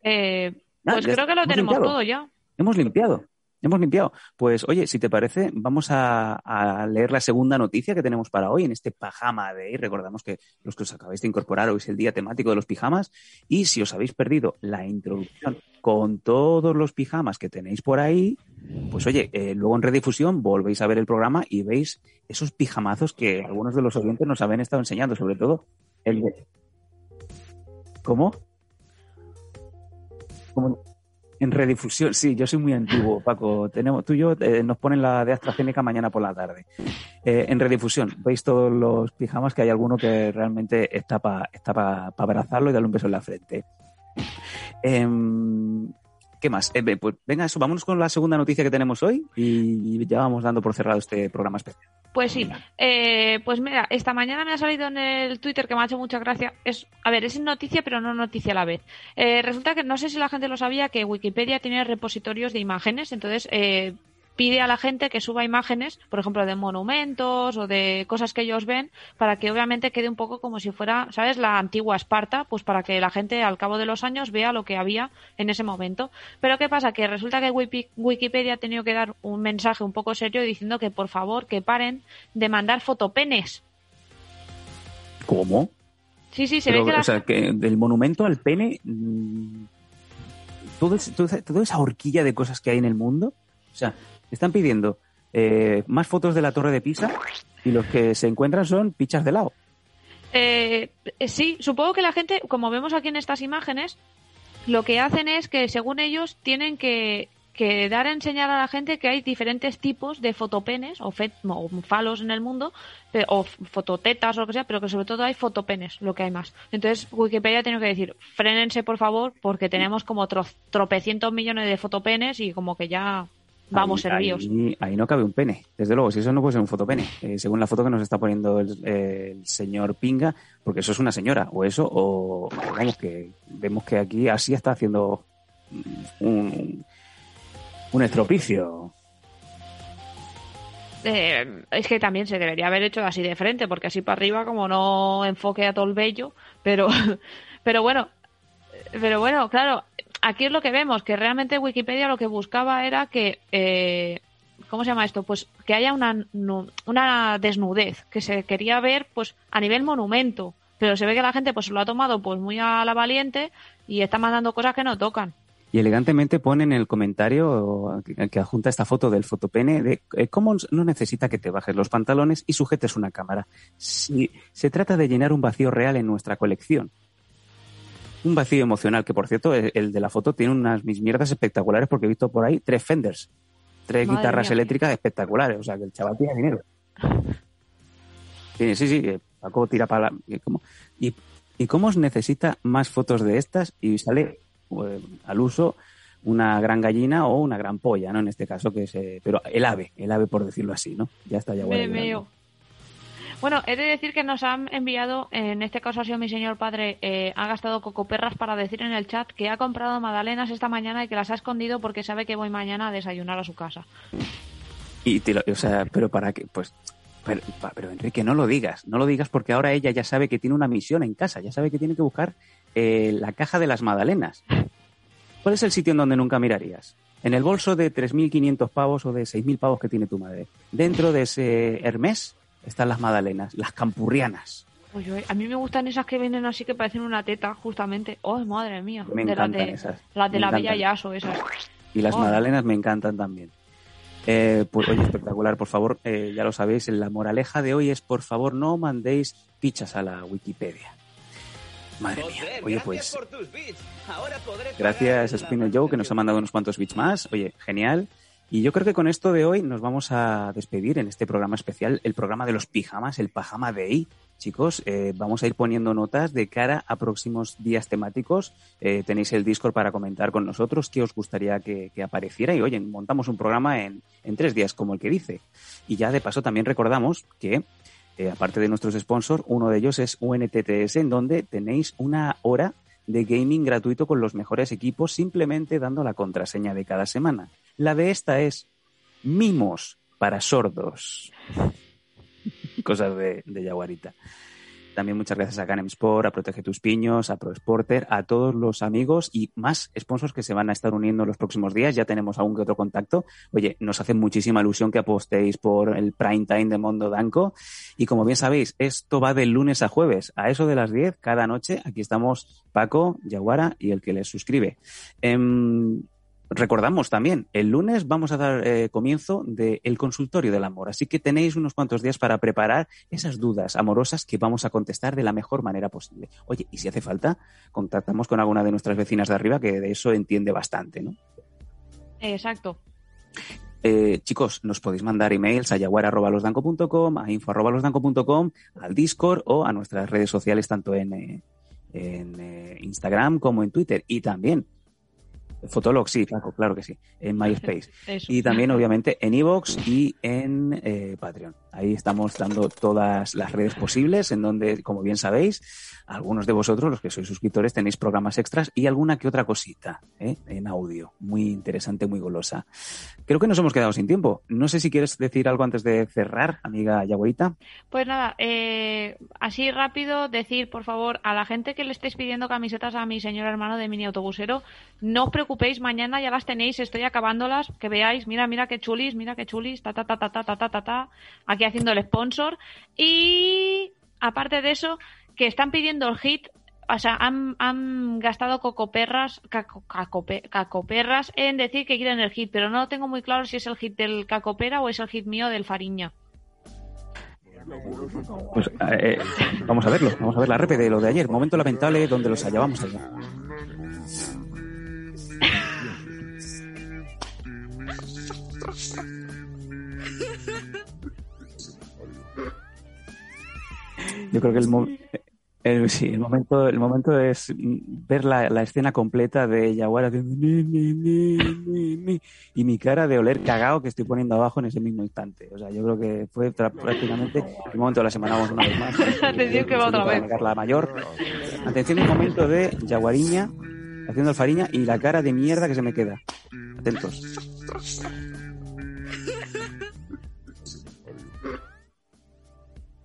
Eh, pues creo que lo tenemos limpiado. todo ya. Hemos limpiado, hemos limpiado. Pues oye, si te parece, vamos a, leer la segunda noticia que tenemos para hoy en este pajama de hoy. Recordamos que los que os acabáis de incorporar hoy es el día temático de los pijamas. Y si os habéis perdido la introducción con todos los pijamas que tenéis por ahí, pues oye, eh, luego en redifusión volvéis a ver el programa y veis esos pijamazos que algunos de los oyentes nos habían estado enseñando, sobre todo el de... ¿Cómo? ¿Cómo? En redifusión, sí, yo soy muy antiguo, Paco. Tenemos, tú y yo eh, nos ponen la de AstraZeneca mañana por la tarde. Eh, en redifusión, veis todos los pijamas que hay alguno que realmente está para está pa, pa abrazarlo y darle un beso en la frente. Em, ¿Qué más? Eh, pues venga, eso, vámonos con la segunda noticia que tenemos hoy y ya vamos dando por cerrado este programa especial. Pues sí, eh, pues mira, esta mañana me ha salido en el Twitter que me ha hecho mucha gracia. Es, a ver, es noticia, pero no noticia a la vez. Eh, resulta que no sé si la gente lo sabía que Wikipedia tiene repositorios de imágenes, entonces eh, pide a la gente que suba imágenes, por ejemplo, de monumentos o de cosas que ellos ven, para que obviamente quede un poco como si fuera, ¿sabes?, la antigua Esparta, pues para que la gente al cabo de los años vea lo que había en ese momento. Pero ¿qué pasa? Que resulta que Wiki- Wikipedia ha tenido que dar un mensaje un poco serio diciendo que por favor que paren de mandar fotopenes. ¿Cómo? Sí, sí, se Pero, ve que la o sea, que del monumento al pene, mm, todo toda esa horquilla de cosas que hay en el mundo, o sea, están pidiendo eh, más fotos de la torre de Pisa y los que se encuentran son pichas de lado. Eh, eh, sí, supongo que la gente, como vemos aquí en estas imágenes, lo que hacen es que, según ellos, tienen que, dar a enseñar a la gente que hay diferentes tipos de fotopenes o, falos en el mundo, pe- o fototetas o lo que sea, pero que sobre todo hay fotopenes, lo que hay más. Entonces, Wikipedia tiene que decir, frénense por favor, porque tenemos como tro- tropecientos millones de fotopenes y como que ya vamos ahí. Ahí, ahí no cabe un pene, desde luego, si eso no puede ser un fotopene, eh, según la foto que nos está poniendo el, el señor Pinga, porque eso es una señora, o eso, o vamos, que vemos que aquí así está haciendo un, Un estropicio. Eh, es que también se debería haber hecho así de frente, porque así para arriba como no enfoque a todo el vello, pero, pero bueno, pero bueno, claro, aquí es lo que vemos, que realmente Wikipedia lo que buscaba era que, eh, ¿cómo se llama esto? Pues que haya una, una desnudez, que se quería ver pues a nivel monumento, pero se ve que la gente pues lo ha tomado pues muy a la valiente y está mandando cosas que no tocan. Y elegantemente pone en el comentario que adjunta esta foto del fotopene de eh, cómo no necesita que te bajes los pantalones y sujetes una cámara. Si se trata de llenar un vacío real en nuestra colección. Un vacío emocional, que por cierto, el de la foto tiene unas mis mierdas espectaculares porque he visto por ahí tres Fenders, tres guitarras eléctricas espectaculares. O sea, que el chaval tiene dinero. Sí, sí, sí. Paco tira para la... ¿Y, ¿Y cómo os necesita más fotos de estas? Y sale eh, al uso una gran gallina o una gran polla, ¿no? En este caso, que es, pero el ave, el ave por decirlo así, ¿no? Ya está ya bueno. Bueno, he de decir que nos han enviado, en este caso ha sido mi señor padre, eh, ha gastado cocoperras para decir en el chat que ha comprado magdalenas esta mañana y que las ha escondido porque sabe que voy mañana a desayunar a su casa. Y, o sea, pero para qué, pues, pero, pero, Enrique, no lo digas, no lo digas porque ahora ella ya sabe que tiene una misión en casa, ya sabe que tiene que buscar eh, la caja de las magdalenas. ¿Cuál es el sitio en donde nunca mirarías? En el bolso de 3.500 pavos o de 6.000 pavos que tiene tu madre. Dentro de ese Hermes están las magdalenas, las campurrianas. a mí me gustan esas que vienen así que parecen una teta, justamente. ¡Oh, madre mía! Me encantan las de, esas. Las de la Bella Yaso, esas. Y las magdalenas me encantan también. Eh, pues oye, espectacular, por favor, eh, ya lo sabéis, la moraleja de hoy es, por favor, no mandéis pichas a la Wikipedia. Madre mía. Oye, pues. Gracias a Spinner Joe que nos ha mandado unos cuantos bits más. Oye, genial. Y yo creo que con esto de hoy nos vamos a despedir en este programa especial, el programa de los pijamas, el Pajama Day. Chicos, eh, vamos a ir poniendo notas de cara a próximos días temáticos. Eh, tenéis el Discord para comentar con nosotros qué os gustaría que, apareciera. Y oye, montamos un programa en, en tres días, como el que dice. Y ya de paso también recordamos que eh, aparte de nuestros sponsors, uno de ellos es UNTTS, en donde tenéis una hora de gaming gratuito con los mejores equipos simplemente dando la contraseña de cada semana. La de esta es mimos para sordos. Cosas de, de Yaguarita. También muchas gracias a Canem Sport, a Protege tus Piños, a ProSporter, a todos los amigos y más sponsors que se van a estar uniendo en los próximos días. Ya tenemos algún que otro contacto. Oye, nos hace muchísima ilusión que apostéis por el prime time de Mondo Danco. Y como bien sabéis, esto va de lunes a jueves. A eso de las 10, cada noche, aquí estamos Paco, Yaguara y el que les suscribe. Em, recordamos también, el lunes vamos a dar eh, comienzo del consultorio del amor, así que tenéis unos cuantos días para preparar esas dudas amorosas que vamos a contestar de la mejor manera posible. Oye, y si hace falta, contactamos con alguna de nuestras vecinas de arriba que de eso entiende bastante, ¿no? Exacto. Eh, chicos, nos podéis mandar emails a yaguara.losdanco.com, a info.losdanco.com, al Discord o a nuestras redes sociales, tanto en, eh, en Instagram como en Twitter. Y también Fotolog, sí, claro, claro que sí, en MySpace. y también, obviamente, en Evox y en eh, Patreon. Ahí estamos dando todas las redes posibles, en donde, como bien sabéis, algunos de vosotros, los que sois suscriptores, tenéis programas extras y alguna que otra cosita ¿eh? en audio. Muy interesante, muy golosa. Creo que nos hemos quedado sin tiempo. No sé si quieres decir algo antes de cerrar, amiga Yaguarita. Pues nada, eh, así rápido, decir, por favor, a la gente que le estéis pidiendo camisetas a mi señor hermano de mini autobusero, no os preocupéis, mañana ya las tenéis, estoy acabándolas, que veáis, mira, mira qué chulis, mira qué chulis, ta, ta, ta, ta, ta, ta, ta, ta, aquí haciendo el sponsor. Y aparte de eso, que están pidiendo el hit, o sea, han, gastado cocoperras, cacoperras en decir que quieren el hit, pero no tengo muy claro si es el hit del cacopera o es el hit mío del fariña. Pues eh, vamos a verlo, vamos a ver la rep de lo de ayer, momento lamentable donde los hallábamos allá. Yo creo que el, el, sí, el momento, el momento es ver la, la escena completa de Yaguara y mi cara de oler cagado que estoy poniendo abajo en ese mismo instante. O sea, yo creo que fue prácticamente el momento de la semana vamos una vez más. Atención que va otra vez. La mayor. Atención el momento de Yaguariña haciendo el fariña y la cara de mierda que se me queda. Atentos.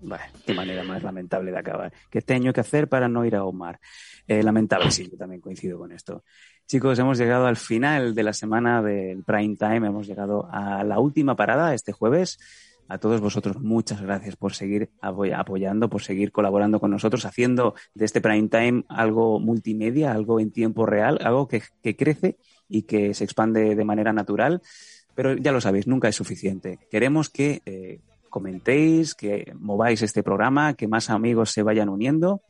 Vale, qué manera más lamentable de acabar. ¿Qué tengo que hacer para no ir a Omar? Eh, lamentable, sí, yo también coincido con esto. Chicos, hemos llegado al final de la semana del prime time, hemos llegado a la última parada este jueves. A todos vosotros, muchas gracias por seguir apoyando, por seguir colaborando con nosotros, haciendo de este prime time algo multimedia, algo en tiempo real, algo que, crece y que se expande de manera natural. Pero ya lo sabéis, nunca es suficiente. Queremos que eh, comentéis, que mováis este programa, que más amigos se vayan uniendo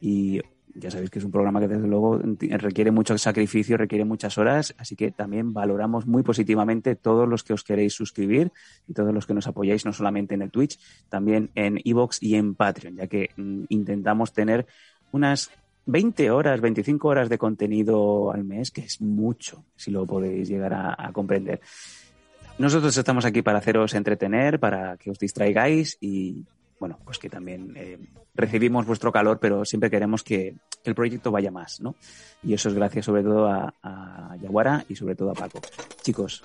y ya sabéis que es un programa que desde luego requiere mucho sacrificio, requiere muchas horas, así que también valoramos muy positivamente todos los que os queréis suscribir y todos los que nos apoyáis, no solamente en el Twitch, también en Evox y en Patreon, ya que mm, intentamos tener unas 20 horas, 25 horas de contenido al mes, que es mucho, si lo podéis llegar a comprender. Nosotros estamos aquí para haceros entretener, para que os distraigáis y bueno, pues que también eh, recibimos vuestro calor, pero siempre queremos que el proyecto vaya más, ¿no? Y eso es gracias sobre todo a, a Yaguara y sobre todo a Paco. Chicos,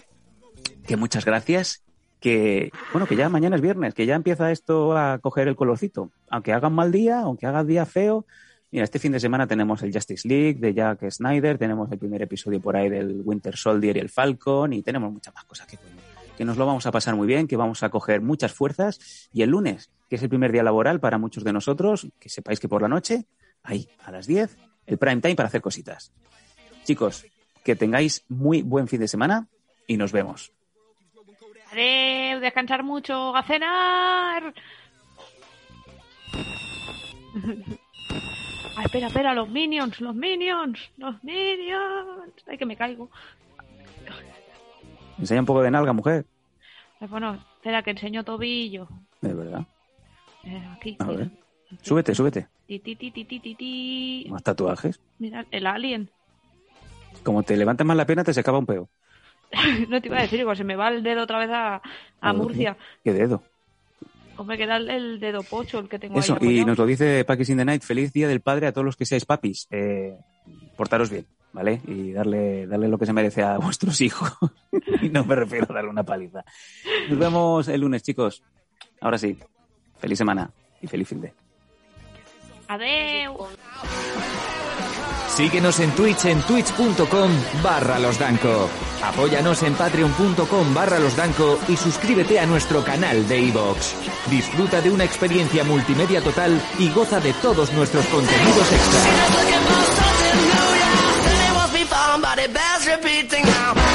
que muchas gracias, que, bueno, que ya mañana es viernes, que ya empieza esto a coger el colorcito. Aunque haga un mal día, aunque haga día feo, Mira, este fin de semana tenemos el Justice League de Jack Snyder, tenemos el primer episodio por ahí del Winter Soldier y el Falcon y tenemos muchas más cosas que que nos lo vamos a pasar muy bien, que vamos a coger muchas fuerzas y el lunes que es el primer día laboral para muchos de nosotros, que sepáis que por la noche, ahí, a las 10, el prime time para hacer cositas. Chicos, que tengáis muy buen fin de semana y nos vemos. Adiós, descansar mucho, a cenar. Ah, espera, espera, los minions, los minions, los minions. Ay, que me caigo. Enseña un poco de nalga, mujer. Eh, bueno, espera, que enseño tobillo. De verdad. Eh, aquí. A ver. Súbete, súbete. Ti, ti, ti. ¿Más tatuajes? Mira, el alien. Como te levantes más la pena, te se acaba un peo. no te iba a decir, igual se me va el dedo otra vez a, a Murcia. ¿Qué dedo? Hombre, queda el, dedo pocho, el que tengo Eso, ahí y nos lo dice Paquis in the Night. Feliz Día del Padre a todos los que seáis papis. Eh, portaros bien, ¿vale? Y darle, darle lo que se merece a vuestros hijos. y no me refiero a darle una paliza. Nos vemos el lunes, chicos. Ahora sí. Feliz semana y feliz fin de. Adeu. Síguenos en Twitch en twitch.com barra losdanco. Apóyanos en patreon.com barra losdanco y suscríbete a nuestro canal de iVoox. Disfruta de una experiencia multimedia total y goza de todos nuestros contenidos extra. somebody bears repeating now.